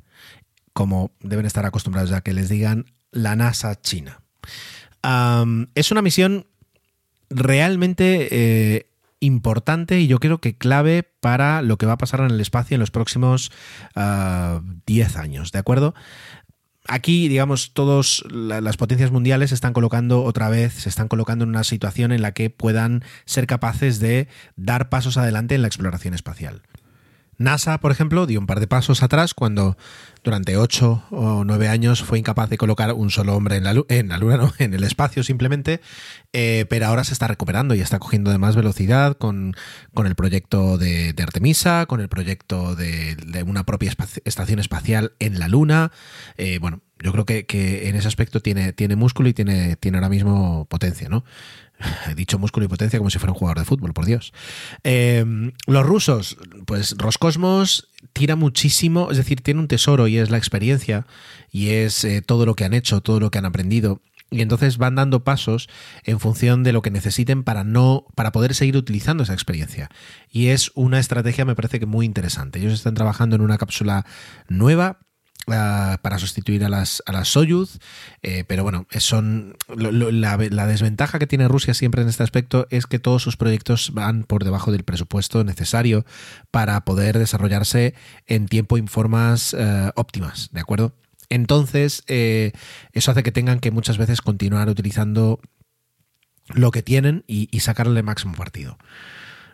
como deben estar acostumbrados a que les digan la NASA China. es una misión realmente eh, importante y yo creo que clave para lo que va a pasar en el espacio en los próximos 10 ah, años, ¿de acuerdo? Aquí, digamos, todas las potencias mundiales se están colocando otra vez, se están colocando en una situación en la que puedan ser capaces de dar pasos adelante en la exploración espacial. NASA, por ejemplo, dio un par de pasos atrás cuando durante ocho o nueve años fue incapaz de colocar un solo hombre en la, Luna, (laughs) en el espacio simplemente, eh, pero ahora se está recuperando y está cogiendo de más velocidad con, el proyecto de, Artemisa, con el proyecto de, una propia estación espacial en la Luna. Eh, bueno, yo creo que, en ese aspecto tiene, tiene músculo y tiene, tiene ahora mismo potencia, ¿no? He (sighs) dicho músculo y potencia como si fuera un jugador de fútbol, por Dios. Eh, los rusos, pues Roscosmos tira muchísimo, es decir, tiene un tesoro y es la experiencia y es eh, todo lo que han hecho, todo lo que han aprendido. Y entonces van dando pasos en función de lo que necesiten para no, para poder seguir utilizando esa experiencia. Y es una estrategia, me parece que muy interesante. Ellos están trabajando en una cápsula nueva para sustituir a las, a las Soyuz, eh, pero bueno, son la, desventaja que tiene Rusia siempre en este aspecto es que todos sus proyectos van por debajo del presupuesto necesario para poder desarrollarse en tiempo y formas eh, óptimas, ¿de acuerdo? Entonces, eh, eso hace que tengan que muchas veces continuar utilizando lo que tienen y, y sacarle máximo partido.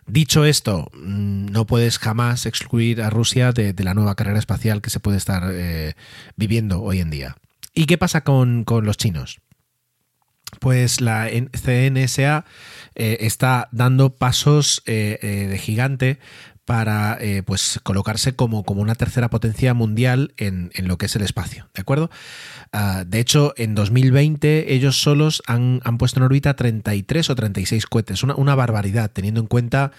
Dicho esto, mm, no puedes jamás excluir a Rusia de, la nueva carrera espacial que se puede estar eh, viviendo hoy en día. ¿Y qué pasa con, los chinos? Pues la CNSA eh, está dando pasos eh, de gigante para eh, pues colocarse como, como, una tercera potencia mundial en, lo que es el espacio, ¿de acuerdo? Ah, de hecho, en 2020 ellos solos han, puesto en órbita 33 o 36 cohetes, una, una barbaridad, teniendo en cuenta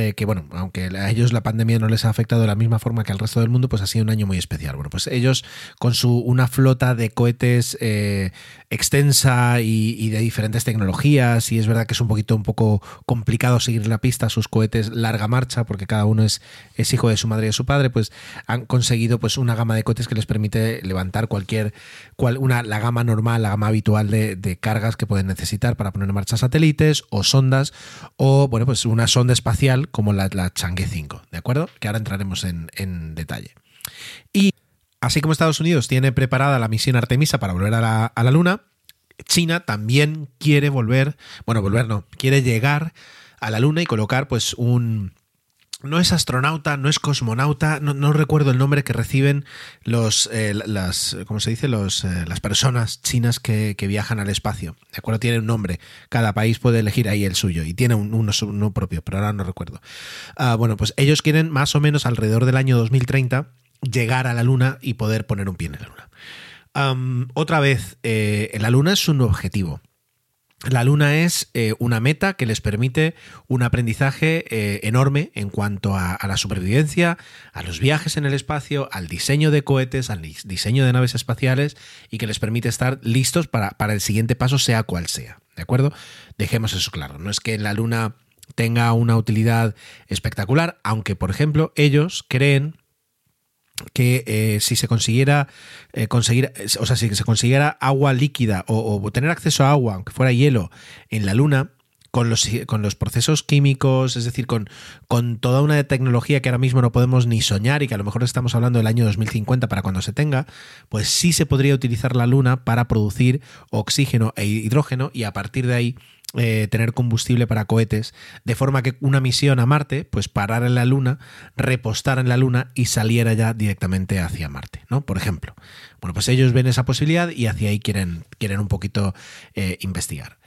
eh, que bueno, aunque a ellos la pandemia no les ha afectado de la misma forma que al resto del mundo, pues ha sido un año muy especial. Bueno, pues ellos con su una flota de cohetes eh, extensa y, de diferentes tecnologías, y es verdad que es un poquito un poco complicado seguir la pista sus cohetes larga marcha, porque cada uno es, es hijo de su madre y de su padre, pues han conseguido pues una gama de cohetes que les permite levantar cualquier, cual, una, la gama normal, la gama habitual de, de cargas que pueden necesitar para poner en marcha satélites o sondas, o bueno, pues una sonda espacial como la, Chang'e 5, ¿de acuerdo? Que ahora entraremos en, detalle. Y así como Estados Unidos tiene preparada la misión Artemisa para volver a la Luna, China también quiere volver, bueno, volver no, quiere llegar a la Luna y colocar pues un, no es astronauta, no es cosmonauta, no, recuerdo el nombre que reciben los, eh, las, ¿cómo se dice? Los, eh, las personas chinas que, viajan al espacio. De acuerdo, tiene un nombre. Cada país puede elegir ahí el suyo y tiene un, uno, propio, pero ahora no recuerdo. Ah, bueno, pues ellos quieren más o menos alrededor del año 2030 llegar a la Luna y poder poner un pie en la Luna. otra vez, eh, la Luna es un objetivo. La Luna es eh, una meta que les permite un aprendizaje eh, enorme en cuanto a, la supervivencia, a los viajes en el espacio, al diseño de cohetes, al diseño de naves espaciales y que les permite estar listos para, para el siguiente paso, sea cual sea. ¿De acuerdo? Dejemos eso claro. No es que la Luna tenga una utilidad espectacular, aunque, por ejemplo, ellos creen que eh, si se consiguiera eh, conseguir, o sea, si se consiguiera agua líquida o, tener acceso a agua, aunque fuera hielo, en la Luna, con los, con los procesos químicos, es decir, con, con toda una tecnología que ahora mismo no podemos ni soñar y que a lo mejor estamos hablando del año 2050 para cuando se tenga, pues sí se podría utilizar la Luna para producir oxígeno e hidrógeno y a partir de ahí eh, tener combustible para cohetes, de forma que una misión a Marte, pues parar en la Luna, repostar en la Luna y saliera ya directamente hacia Marte, ¿no? Por ejemplo. Bueno, pues ellos ven esa posibilidad y hacia ahí quieren, quieren un poquito eh, investigar.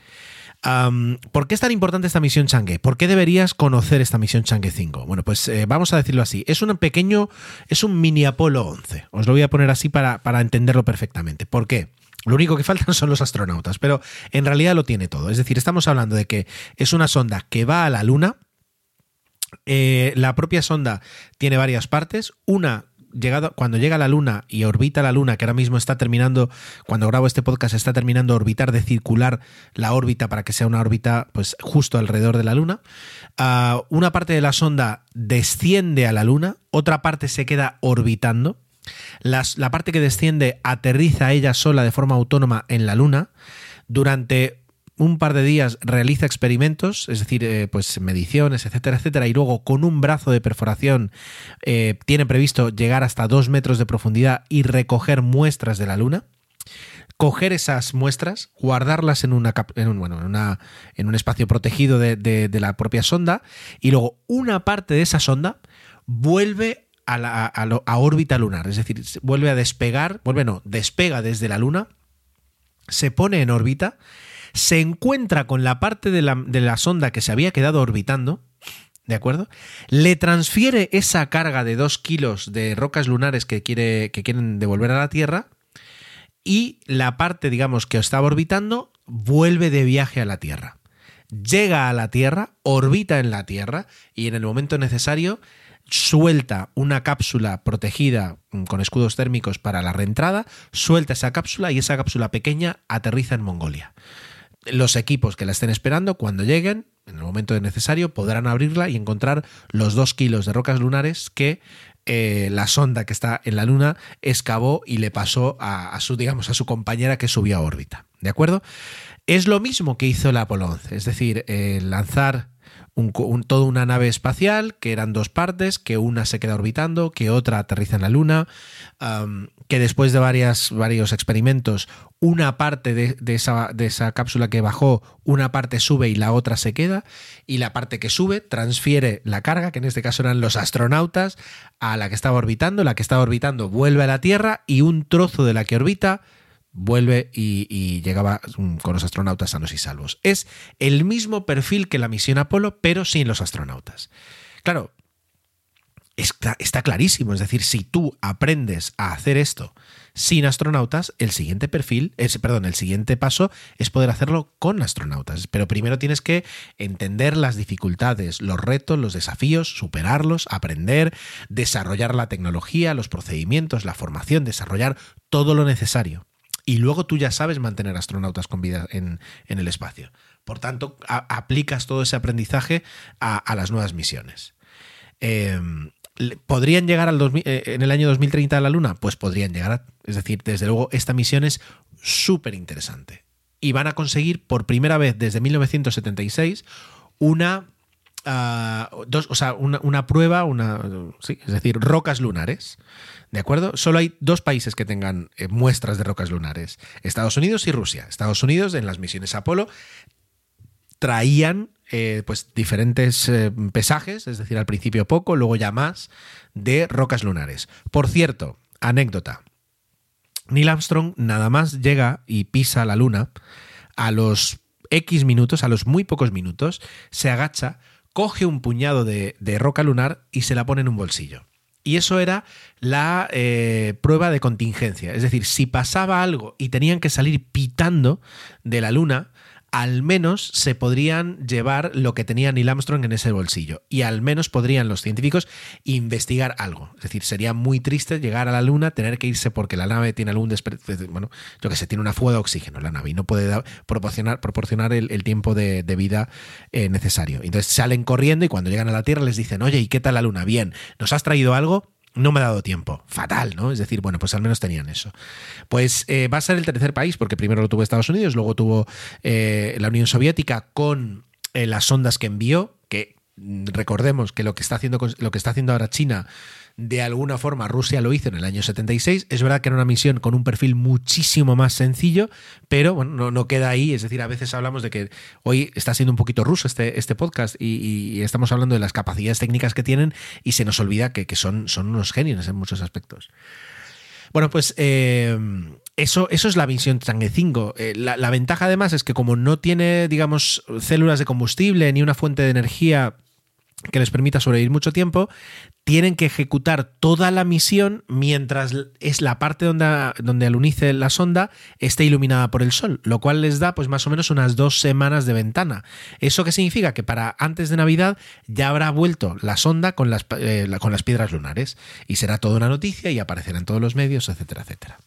¿Por qué es tan importante esta misión Chang'e? ¿Por qué deberías conocer esta misión Chang'e 5? Bueno, pues eh, vamos a decirlo así. Es un pequeño, es un mini Apolo 11. Os lo voy a poner así para, para entenderlo perfectamente. ¿Por qué? Lo único que faltan son los astronautas, pero en realidad lo tiene todo. Es decir, estamos hablando de que es una sonda que va a la Luna, Eh, la propia sonda tiene varias partes. Una cuando llega a la Luna y orbita la Luna, que ahora mismo está terminando, cuando grabo este podcast, está terminando de orbitar, de circular la órbita para que sea una órbita pues justo alrededor de la Luna. Uh, una parte de la sonda desciende a la Luna, otra parte se queda orbitando. La parte que desciende aterriza ella sola de forma autónoma en la Luna. Durante un par de días realiza experimentos, es decir, eh, pues mediciones, etcétera, etcétera, y luego con un brazo de perforación eh, tiene previsto llegar hasta dos metros de profundidad y recoger muestras de la Luna. Coger esas muestras, guardarlas en, una, un, bueno, en, un espacio protegido de, de, la propia sonda, y luego una parte de esa sonda vuelve a, órbita lunar, es decir, vuelve a despegar, vuelve no, despega desde la Luna, se pone en órbita se encuentra con la parte de la, de la, sonda que se había quedado orbitando, ¿de acuerdo? Le transfiere esa carga de dos kilos de rocas lunares que, quiere, que quieren devolver a la Tierra y la parte, digamos, que estaba orbitando vuelve de viaje a la Tierra. Llega a la Tierra, orbita en la Tierra y en el momento necesario suelta una cápsula protegida con escudos térmicos para la reentrada, suelta esa cápsula y esa cápsula pequeña aterriza en Mongolia los equipos que la estén esperando, cuando lleguen, en el momento necesario, podrán abrirla y encontrar los dos kilos de rocas lunares que eh, la sonda que está en la Luna excavó y le pasó a, a, su, digamos, a su compañera que subió a órbita. ¿De acuerdo? Es lo mismo que hizo el Apolo 11, es decir, eh, lanzar un, un, toda una nave espacial, que eran dos partes, que una se queda orbitando, que otra aterriza en la Luna, que después de varias, varios experimentos, una parte de, de, esa, de, esa, cápsula que bajó, una parte sube y la otra se queda, y la parte que sube transfiere la carga, que en este caso eran los astronautas, a la que estaba orbitando, la que estaba orbitando vuelve a la Tierra y un trozo de la que orbita vuelve y, llegaba con los astronautas sanos y salvos. Es el mismo perfil que la misión Apolo, pero sin los astronautas. Claro, está, está, clarísimo. Es decir, si tú aprendes a hacer esto sin astronautas, el siguiente perfil, es, perdón, el siguiente paso es poder hacerlo con astronautas. Pero primero tienes que entender las dificultades, los retos, los desafíos, superarlos, aprender, desarrollar la tecnología, los procedimientos, la formación, desarrollar todo lo necesario y luego tú ya sabes mantener astronautas con vida en, en el espacio. Por tanto, aplicas todo ese aprendizaje a, a las nuevas misiones. Eh, ¿Podrían llegar al 2000, eh, en el año 2030 a la Luna? Pues podrían llegar. Es decir, desde luego, esta misión es súper interesante. Y van a conseguir por primera vez desde 1976 una Una, prueba, una, es decir, rocas lunares. ¿De acuerdo? Solo hay dos países que tengan eh, muestras de rocas lunares: Estados Unidos y Rusia. Estados Unidos, en las misiones Apolo, traían eh, pues diferentes eh, pesajes, es decir, al principio poco, luego ya más, de rocas lunares. Por cierto, anécdota. Neil Armstrong nada más llega y pisa la luna, a los X minutos, a los muy pocos minutos, se agacha, coge un puñado de, de, roca lunar y se la pone en un bolsillo. Y eso era la eh, prueba de contingencia. Es decir, si pasaba algo y tenían que salir pitando de la luna, al menos se podrían llevar lo que tenía Neil Armstrong en ese bolsillo. Y al menos podrían los científicos investigar algo. Es decir, sería muy triste llegar a la Luna, tener que irse porque la nave tiene algún bueno, yo que sé, tiene una fuga de oxígeno la nave y no puede proporcionar, proporcionar el, el tiempo de, de vida eh, necesario. Entonces salen corriendo y cuando llegan a la Tierra les dicen, oye, ¿y qué tal la Luna? Bien, ¿nos has traído algo? No me ha dado tiempo. Fatal, ¿no? Es decir, bueno, pues al menos tenían eso. Pues eh, va a ser el tercer país, porque primero lo tuvo Estados Unidos, luego tuvo eh, la Unión Soviética con eh, las sondas que envió, que recordemos que lo que está haciendo lo que está haciendo ahora China de alguna forma Rusia lo hizo en el año 76. Es verdad que era una misión con un perfil muchísimo más sencillo, pero bueno, no, no queda ahí. Es decir, a veces hablamos de que hoy está siendo un poquito ruso este, este podcast y, estamos hablando de las capacidades técnicas que tienen y se nos olvida que, que son, son unos genios en muchos aspectos. Bueno, pues eh, eso, eso es la misión Chang'e 5. Eh, la, la ventaja además es que como no tiene, digamos, células de combustible ni una fuente de energía que les permita sobrevivir mucho tiempo, tienen que ejecutar toda la misión mientras es la parte donde, donde alunice la sonda esté iluminada por el sol, lo cual les da pues más o menos unas dos semanas de ventana. ¿Eso qué significa? Que para antes de Navidad ya habrá vuelto la sonda con las, eh, con las piedras lunares y será toda una noticia y aparecerá en todos los medios, etcétera, etcétera.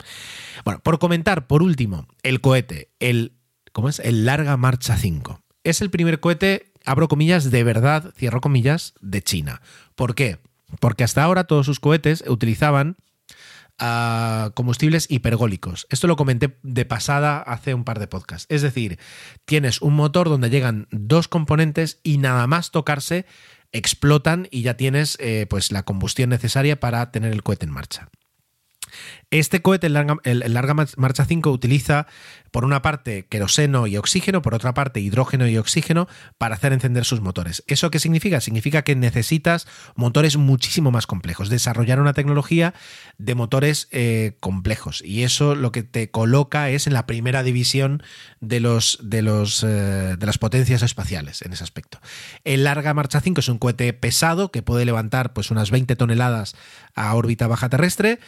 Bueno, por comentar, por último, el cohete, el, ¿cómo es? El Larga Marcha 5. Es el primer cohete abro comillas, de verdad, cierro comillas, de China. ¿Por qué? Porque hasta ahora todos sus cohetes utilizaban uh, combustibles hipergólicos. Esto lo comenté de pasada hace un par de podcasts. Es decir, tienes un motor donde llegan dos componentes y nada más tocarse explotan y ya tienes eh, pues la combustión necesaria para tener el cohete en marcha. Este cohete, el larga, Marcha 5, utiliza por una parte queroseno y oxígeno, por otra parte hidrógeno y oxígeno para hacer encender sus motores. ¿Eso qué significa? Significa que necesitas motores muchísimo más complejos, desarrollar una tecnología de motores eh, complejos. Y eso lo que te coloca es en la primera división de, los, de, los, eh, de las potencias espaciales en ese aspecto. El Larga Marcha 5 es un cohete pesado que puede levantar pues, unas 20 toneladas a órbita baja terrestre,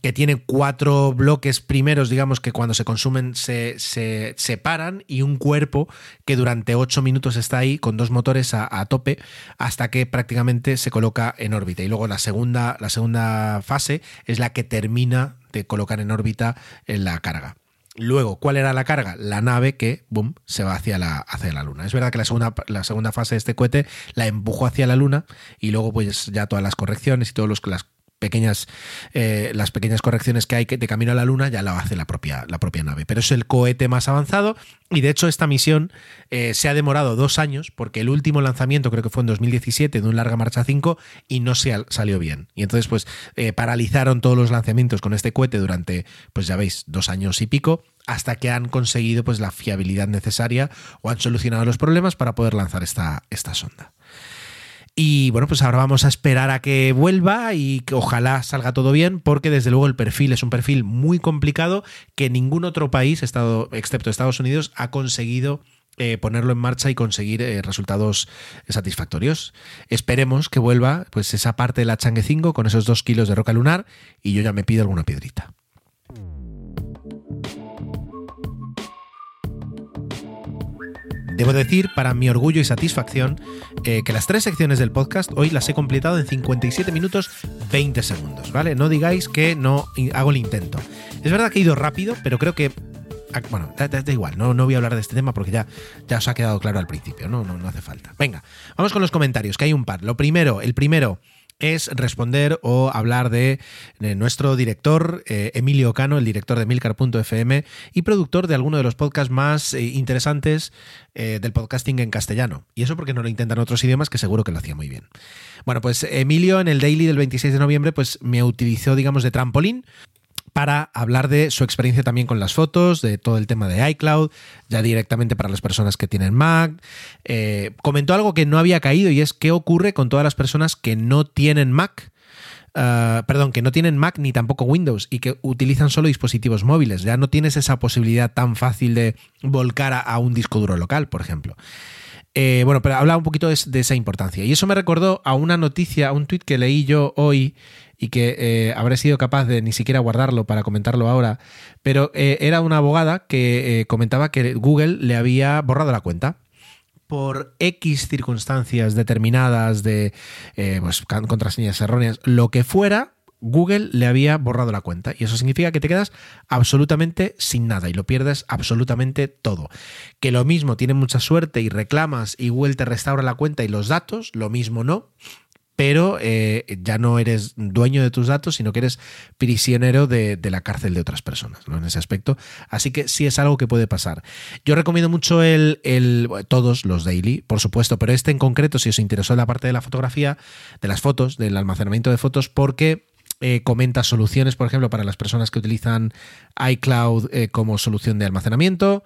que tiene cuatro bloques primeros, digamos, que cuando se consumen se, se, separan y un cuerpo que durante ocho minutos está ahí con dos motores a, a, tope hasta que prácticamente se coloca en órbita. Y luego la segunda, la segunda fase es la que termina de colocar en órbita en la carga. Luego, ¿cuál era la carga? La nave que, boom, se va hacia la, hacia la Luna. Es verdad que la segunda, la segunda fase de este cohete la empujó hacia la Luna y luego pues ya todas las correcciones y todos los, pequeñas, eh, las pequeñas correcciones que hay de camino a la Luna ya lo hace la propia, la propia nave. Pero es el cohete más avanzado y de hecho esta misión eh, se ha demorado dos años porque el último lanzamiento creo que fue en 2017 de un larga marcha 5 y no se salió bien. Y entonces pues eh, paralizaron todos los lanzamientos con este cohete durante pues ya veis dos años y pico hasta que han conseguido pues la fiabilidad necesaria o han solucionado los problemas para poder lanzar esta, esta sonda. Y bueno, pues ahora vamos a esperar a que vuelva y que ojalá salga todo bien, porque desde luego el perfil es un perfil muy complicado que ningún otro país, estado, excepto Estados Unidos, ha conseguido eh, ponerlo en marcha y conseguir eh, resultados satisfactorios. Esperemos que vuelva pues esa parte de la Chang'e 5 con esos dos kilos de roca lunar y yo ya me pido alguna piedrita. Debo decir, para mi orgullo y satisfacción, eh, que las tres secciones del podcast hoy las he completado en 57 minutos 20 segundos, ¿vale? No digáis que no hago el intento. Es verdad que he ido rápido, pero creo que ah, bueno, da, igual, no, no voy a hablar de este tema porque ya, ya os ha quedado claro al principio, ¿no? No, no hace falta. Venga, vamos con los comentarios, que hay un par. Lo primero, el primero es responder o hablar de, nuestro director, eh, Emilio Cano, el director de Milcar.fm y productor de alguno de los podcasts más eh, interesantes eh, del podcasting en castellano. Y eso porque no lo intentan otros idiomas, que seguro que lo hacía muy bien. Bueno, pues Emilio en el daily del 26 de noviembre, pues me utilizó, digamos, de trampolín para hablar de su experiencia también con las fotos, de todo el tema de iCloud, ya directamente para las personas que tienen Mac. Eh, comentó algo que no había caído y es qué ocurre con todas las personas que no tienen Mac. Uh, perdón, que no tienen Mac ni tampoco Windows y que utilizan solo dispositivos móviles. Ya no tienes esa posibilidad tan fácil de volcar a, a un disco duro local, por ejemplo. Eh, bueno, pero hablaba un poquito de, de, esa importancia. Y eso me recordó a una noticia, a un tuit que leí yo hoy y que eh, habré sido capaz de ni siquiera guardarlo para comentarlo ahora, pero eh, era una abogada que eh, comentaba que Google le había borrado la cuenta por X circunstancias determinadas de pues, contraseñas erróneas, lo que fuera, Google le había borrado la cuenta y eso significa que te quedas absolutamente sin nada y lo pierdes absolutamente todo. Que lo mismo tiene mucha suerte y reclamas y Google te restaura la cuenta y los datos, lo mismo no pero eh, ya no eres dueño de tus datos, sino que eres prisionero de, la cárcel de otras personas. En ese aspecto. Así que sí es algo que puede pasar. Yo recomiendo mucho el, todos los daily, por supuesto, pero este en concreto, si os interesó la parte de la fotografía, de las fotos, del almacenamiento de fotos, porque eh, comenta soluciones, por ejemplo, para las personas que utilizan iCloud eh, como solución de almacenamiento.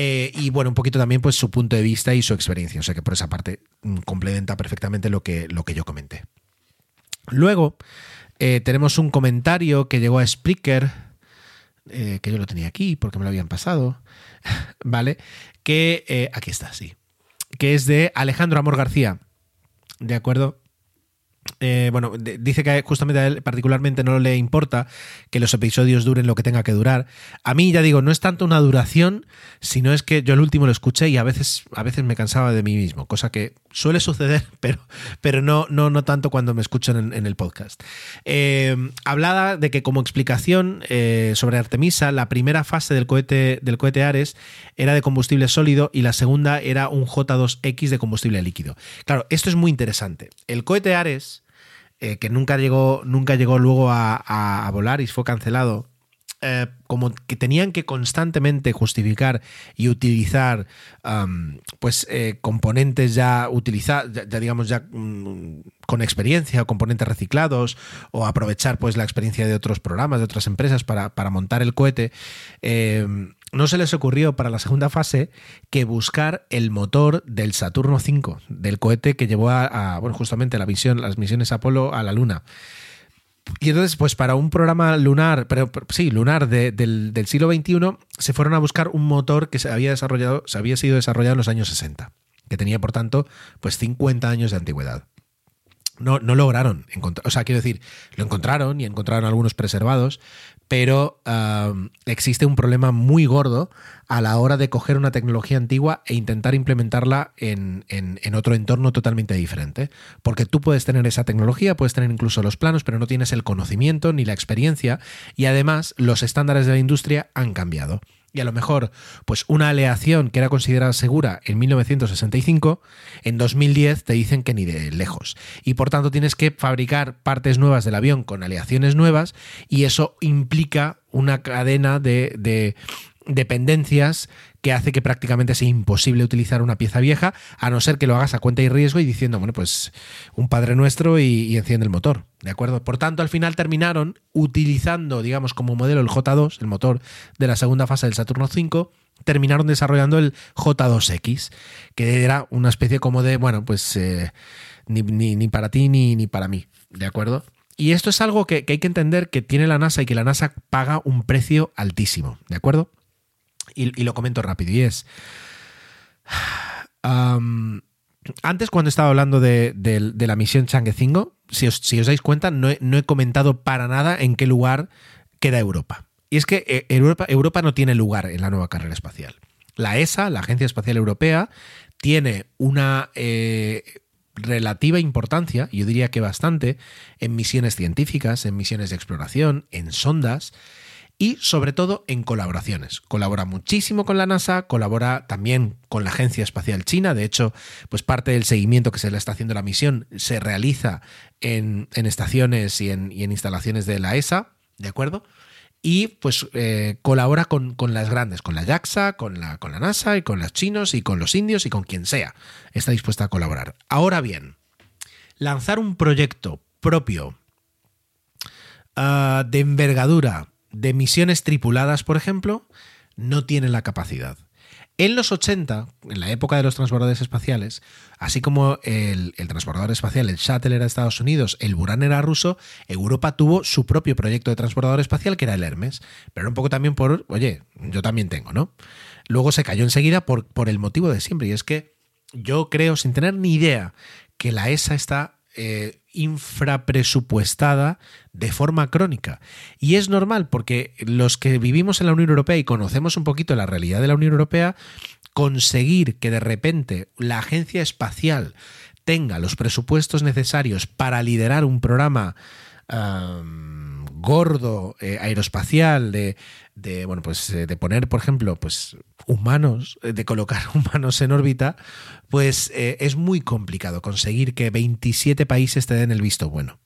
Eh, y bueno, un poquito también pues su punto de vista y su experiencia. O sea que por esa parte mm, complementa perfectamente lo que, lo que yo comenté. Luego eh, tenemos un comentario que llegó a Spreaker, eh, que yo lo tenía aquí porque me lo habían pasado, (laughs) ¿vale? Que aquí está, sí. Que es de Alejandro Amor García ¿de acuerdo? Eh, bueno, dice que justamente a él particularmente no le importa que los episodios duren lo que tenga que durar. A mí, ya digo, no es tanto una duración, sino es que yo el último lo escuché y a veces, a veces me cansaba de mí mismo, cosa que suele suceder, (laughs) pero, pero no, no, no tanto cuando me escuchan en, el podcast. Eh, hablaba de que como explicación eh, sobre Artemisa, la primera fase del cohete, del cohete Ares era de combustible sólido y la segunda era un J2X de combustible líquido. Claro, esto es muy interesante. El cohete Ares eh, que nunca llegó, nunca llegó luego a, volar y fue cancelado, eh, como que tenían que constantemente justificar y utilizar pues eh, componentes ya utilizados, ya, digamos ya mm, con experiencia o componentes reciclados o aprovechar pues la experiencia de otros programas, de otras empresas para, para montar el cohete no se les ocurrió para la segunda fase que buscar el motor del Saturno V, del cohete que llevó a, bueno, justamente la misión, las misiones Apolo a la Luna. Y entonces, pues para un programa lunar, pero, sí, lunar del, siglo XXI, se fueron a buscar un motor que se había desarrollado, se había sido desarrollado en los años 60, que tenía, por tanto, pues 50 años de antigüedad. No, no lograron encontrar, o sea, quiero decir, lo encontraron y encontraron algunos preservados, pero existe un problema muy gordo a la hora de coger una tecnología antigua e intentar implementarla en, otro entorno totalmente diferente. Porque tú puedes tener esa tecnología, puedes tener incluso los planos, pero no tienes el conocimiento ni la experiencia y además los estándares de la industria han cambiado y a lo mejor pues una aleación que era considerada segura en 1965, en 2010 te dicen que ni de lejos. Y por tanto tienes que fabricar partes nuevas del avión con aleaciones nuevas y eso implica una cadena de, de dependencias que hace que prácticamente sea imposible utilizar una pieza vieja, a no ser que lo hagas a cuenta y riesgo y diciendo, bueno, pues un Padre Nuestro y, enciende el motor, ¿de acuerdo? Por tanto, al final terminaron utilizando, digamos, como modelo el J2, el motor de la segunda fase del Saturno V, terminaron desarrollando el J2X, que era una especie como de, bueno, pues eh, ni, para ti ni, ni para mí, ¿de acuerdo? Y esto es algo que, hay que entender que tiene la NASA y que la NASA paga un precio altísimo, ¿de acuerdo? Y, lo comento rápido, y es... antes, cuando estaba hablando de, la misión Changuecingo, si os, si os dais cuenta, no he, comentado para nada en qué lugar queda Europa. Y es que eh, Europa, Europa no tiene lugar en la nueva carrera espacial. La ESA, la Agencia Espacial Europea, tiene una eh, relativa importancia, yo diría que bastante, en misiones científicas, en misiones de exploración, en sondas, y sobre todo en colaboraciones. Colabora muchísimo con la NASA, colabora también con la Agencia Espacial China. De hecho, pues parte del seguimiento que se le está haciendo a la misión se realiza en, estaciones y en, instalaciones de la ESA, ¿de acuerdo? Y pues eh, colabora con, las grandes, con la JAXA, con la, con la NASA y con los chinos y con los indios y con quien sea. Está dispuesta a colaborar. Ahora bien, lanzar un proyecto propio ah, de envergadura de misiones tripuladas, por ejemplo, no tienen la capacidad. En los 80, en la época de los transbordadores espaciales, así como el, transbordador espacial, el Shuttle era de Estados Unidos, el Buran era ruso, Europa tuvo su propio proyecto de transbordador espacial que era el Hermes. Pero era un poco también por, oye, yo también tengo, ¿no? Luego se cayó enseguida por, por el motivo de siempre, y es que yo creo, sin tener ni idea, que la ESA está eh, infrapresupuestada de forma crónica. Y es normal porque los que vivimos en la Unión Europea y conocemos un poquito la realidad de la Unión Europea, conseguir que de repente la agencia espacial tenga los presupuestos necesarios para liderar un programa gordo eh, aeroespacial de, bueno pues eh, de poner por ejemplo pues humanos de colocar (laughs) humanos en órbita pues eh, es muy complicado conseguir que 27 países te den el visto bueno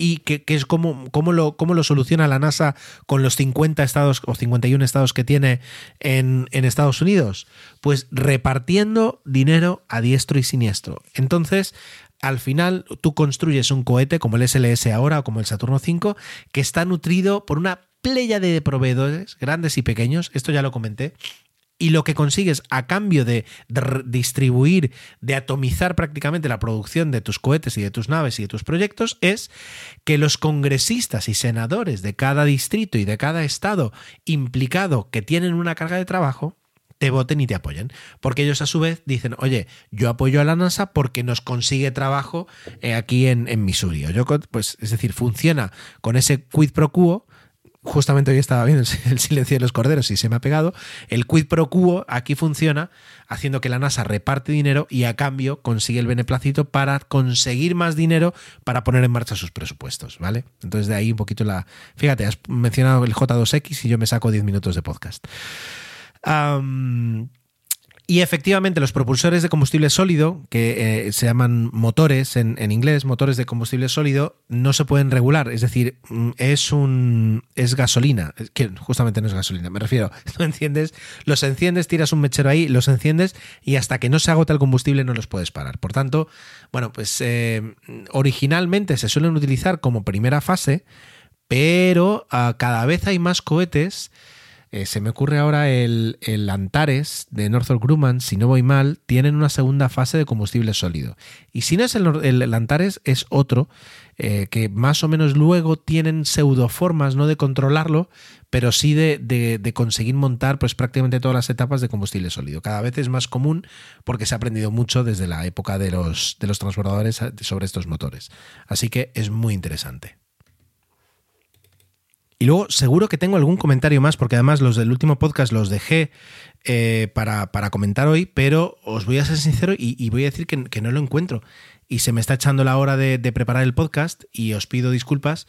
y que, es como, cómo, lo, cómo lo soluciona la NASA con los 50 estados o 51 estados que tiene en, en, Estados Unidos? Pues repartiendo dinero a diestro y siniestro. Entonces, al final tú construyes un cohete como el SLS ahora o como el Saturno V que está nutrido por una playa de proveedores grandes y pequeños, esto ya lo comenté, y lo que consigues a cambio de, distribuir, de atomizar prácticamente la producción de tus cohetes y de tus naves y de tus proyectos es que los congresistas y senadores de cada distrito y de cada estado implicado que tienen una carga de trabajo te voten y te apoyen. Porque ellos a su vez dicen, oye, yo apoyo a la NASA porque nos consigue trabajo eh, aquí en, en Missouri. Yo, pues, es decir, funciona con ese quid pro quo justamente hoy estaba viendo (laughs) el silencio de los corderos y se me ha pegado, el quid pro quo aquí funciona haciendo que la NASA reparte dinero y a cambio consigue el beneplácito para conseguir más dinero para poner en marcha sus presupuestos, ¿vale? Entonces de ahí un poquito la... Fíjate, has mencionado el J2X y yo me saco 10 minutos de podcast. Y efectivamente, los propulsores de combustible sólido, que eh, se llaman motores en, inglés, motores de combustible sólido, no se pueden regular. Es decir, mm, es un es gasolina, que justamente no es gasolina, me refiero. (laughs) Enciendes, los enciendes, tiras un mechero ahí, los enciendes y hasta que no se agota el combustible no los puedes parar. Por tanto, bueno, pues eh, originalmente se suelen utilizar como primera fase, pero ah, cada vez hay más cohetes eh, se me ocurre ahora el, Antares de Northrop Grumman, si no voy mal, tienen una segunda fase de combustible sólido. Y si no es el, Antares, es otro, eh, que más o menos luego tienen pseudoformas, no de controlarlo, pero sí de, conseguir montar pues, prácticamente todas las etapas de combustible sólido. Cada vez es más común porque se ha aprendido mucho desde la época de los, de los transbordadores sobre estos motores. Así que es muy interesante. Y luego seguro que tengo algún comentario más, porque además los del último podcast los dejé eh, para, comentar hoy, pero os voy a ser sincero y, voy a decir que, no lo encuentro. Y se me está echando la hora de preparar el podcast y os pido disculpas,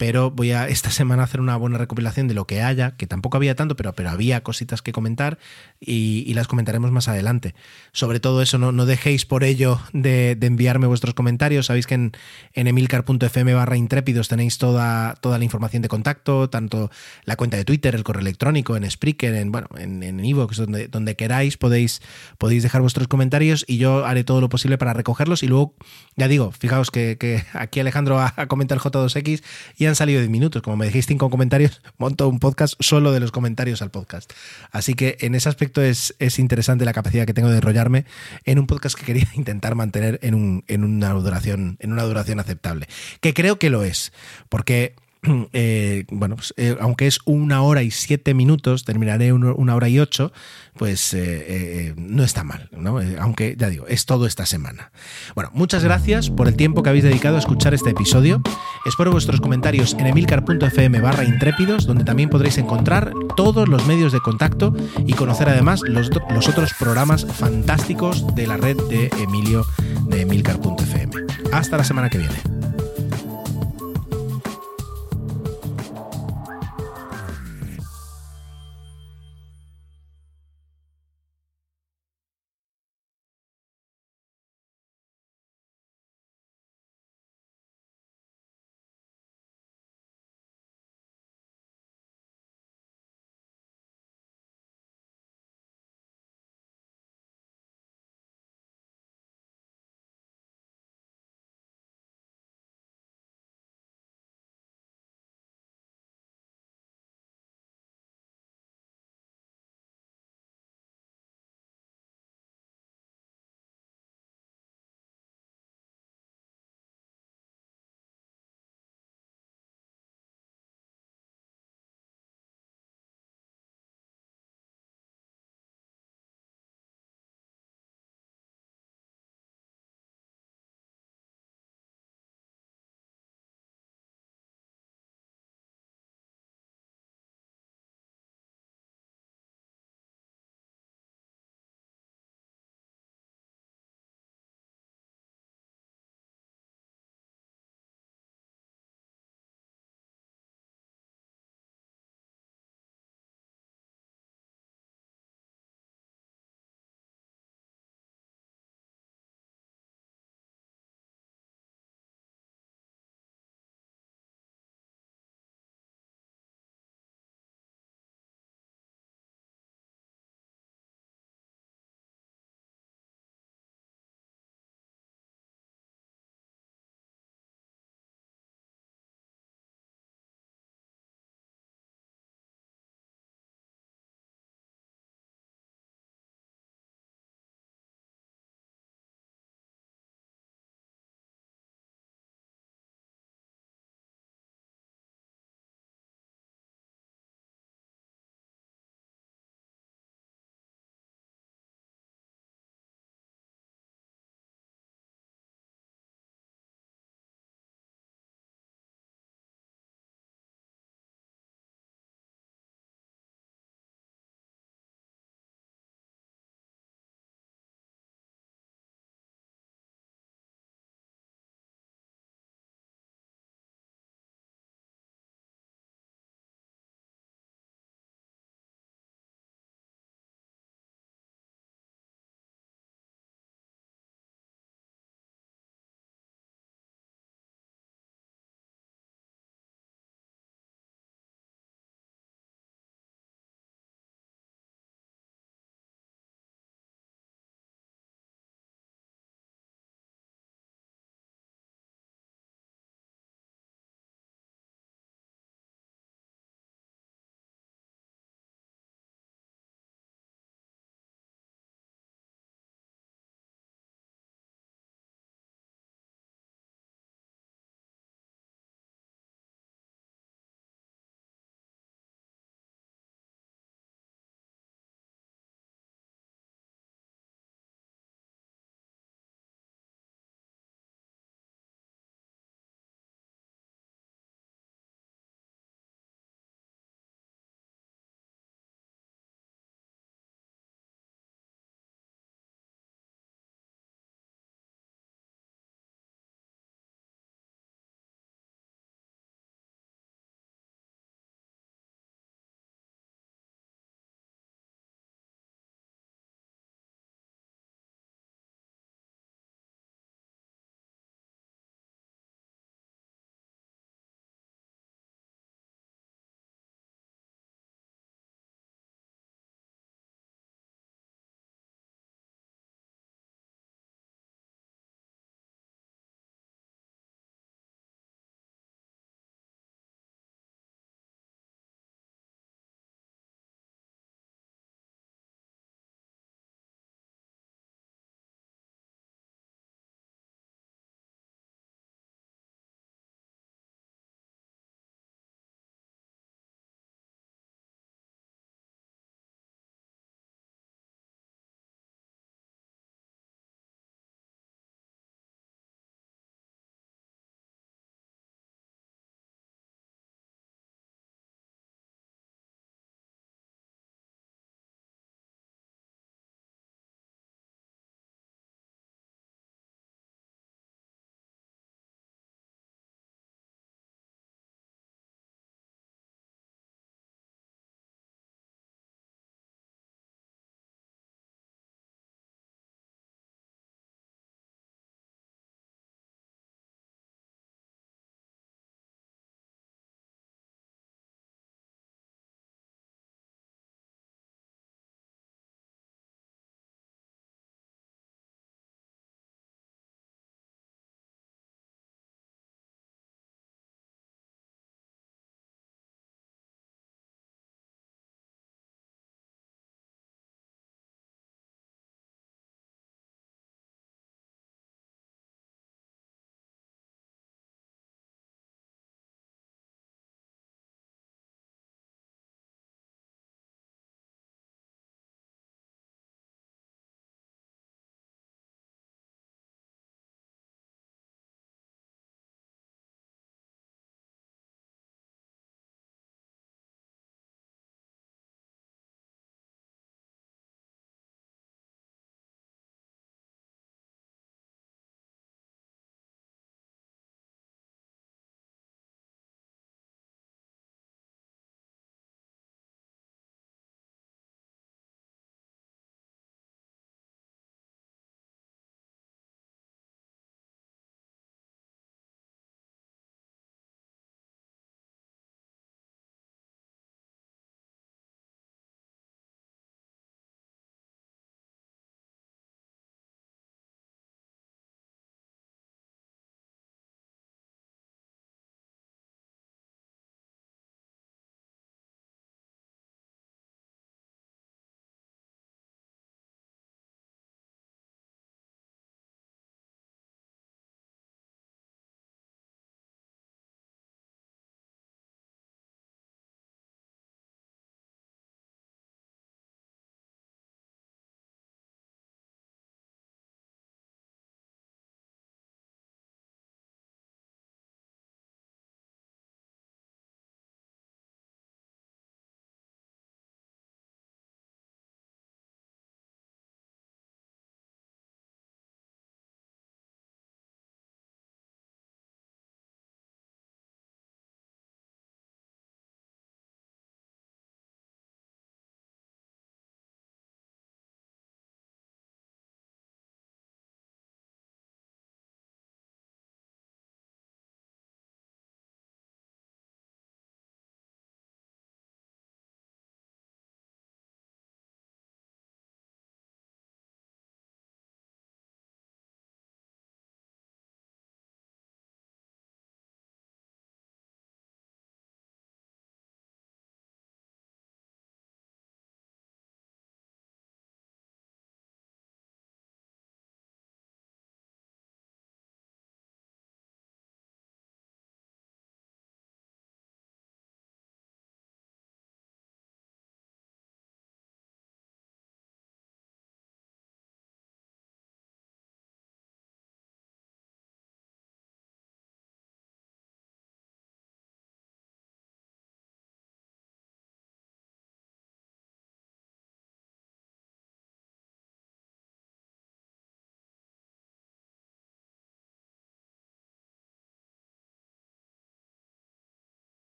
pero voy a esta (laughs) semana hacer una buena recopilación de lo que haya, que tampoco había tanto, pero, pero había cositas que comentar y, las comentaremos más adelante. Sobre todo eso, no, no dejéis por ello de, enviarme vuestros comentarios. Sabéis que en, en emilcar.fm barra intrépidos tenéis toda, toda la información de contacto, tanto la cuenta de Twitter, el correo electrónico, en Spreaker, en bueno, en, en Evox, donde, donde queráis podéis, podéis dejar vuestros comentarios y yo haré todo lo posible para recogerlos. Y luego, ya digo, fijaos que, aquí Alejandro ha, comentado el J2X y han salido 10 minutos. Como me dejéis cinco comentarios, (laughs) monto un podcast solo de los comentarios al podcast. Así que en ese aspecto es, es interesante la capacidad que tengo de enrollarme en un podcast que quería (laughs) intentar mantener en, un, en, una, duración, en una duración aceptable. Que creo que lo es, porque (clears throat) eh, bueno, pues, eh, aunque es una hora y siete minutos, terminaré una hora y ocho, pues eh, no está mal, aunque ya digo, es todo esta semana. Bueno, muchas gracias por el tiempo que habéis dedicado a escuchar este episodio. Espero vuestros comentarios en emilcar.fm barra intrépidos, donde también podréis encontrar todos los medios de contacto y conocer además los, los otros programas fantásticos de la red de Emilio de emilcar.fm. Hasta la semana que viene.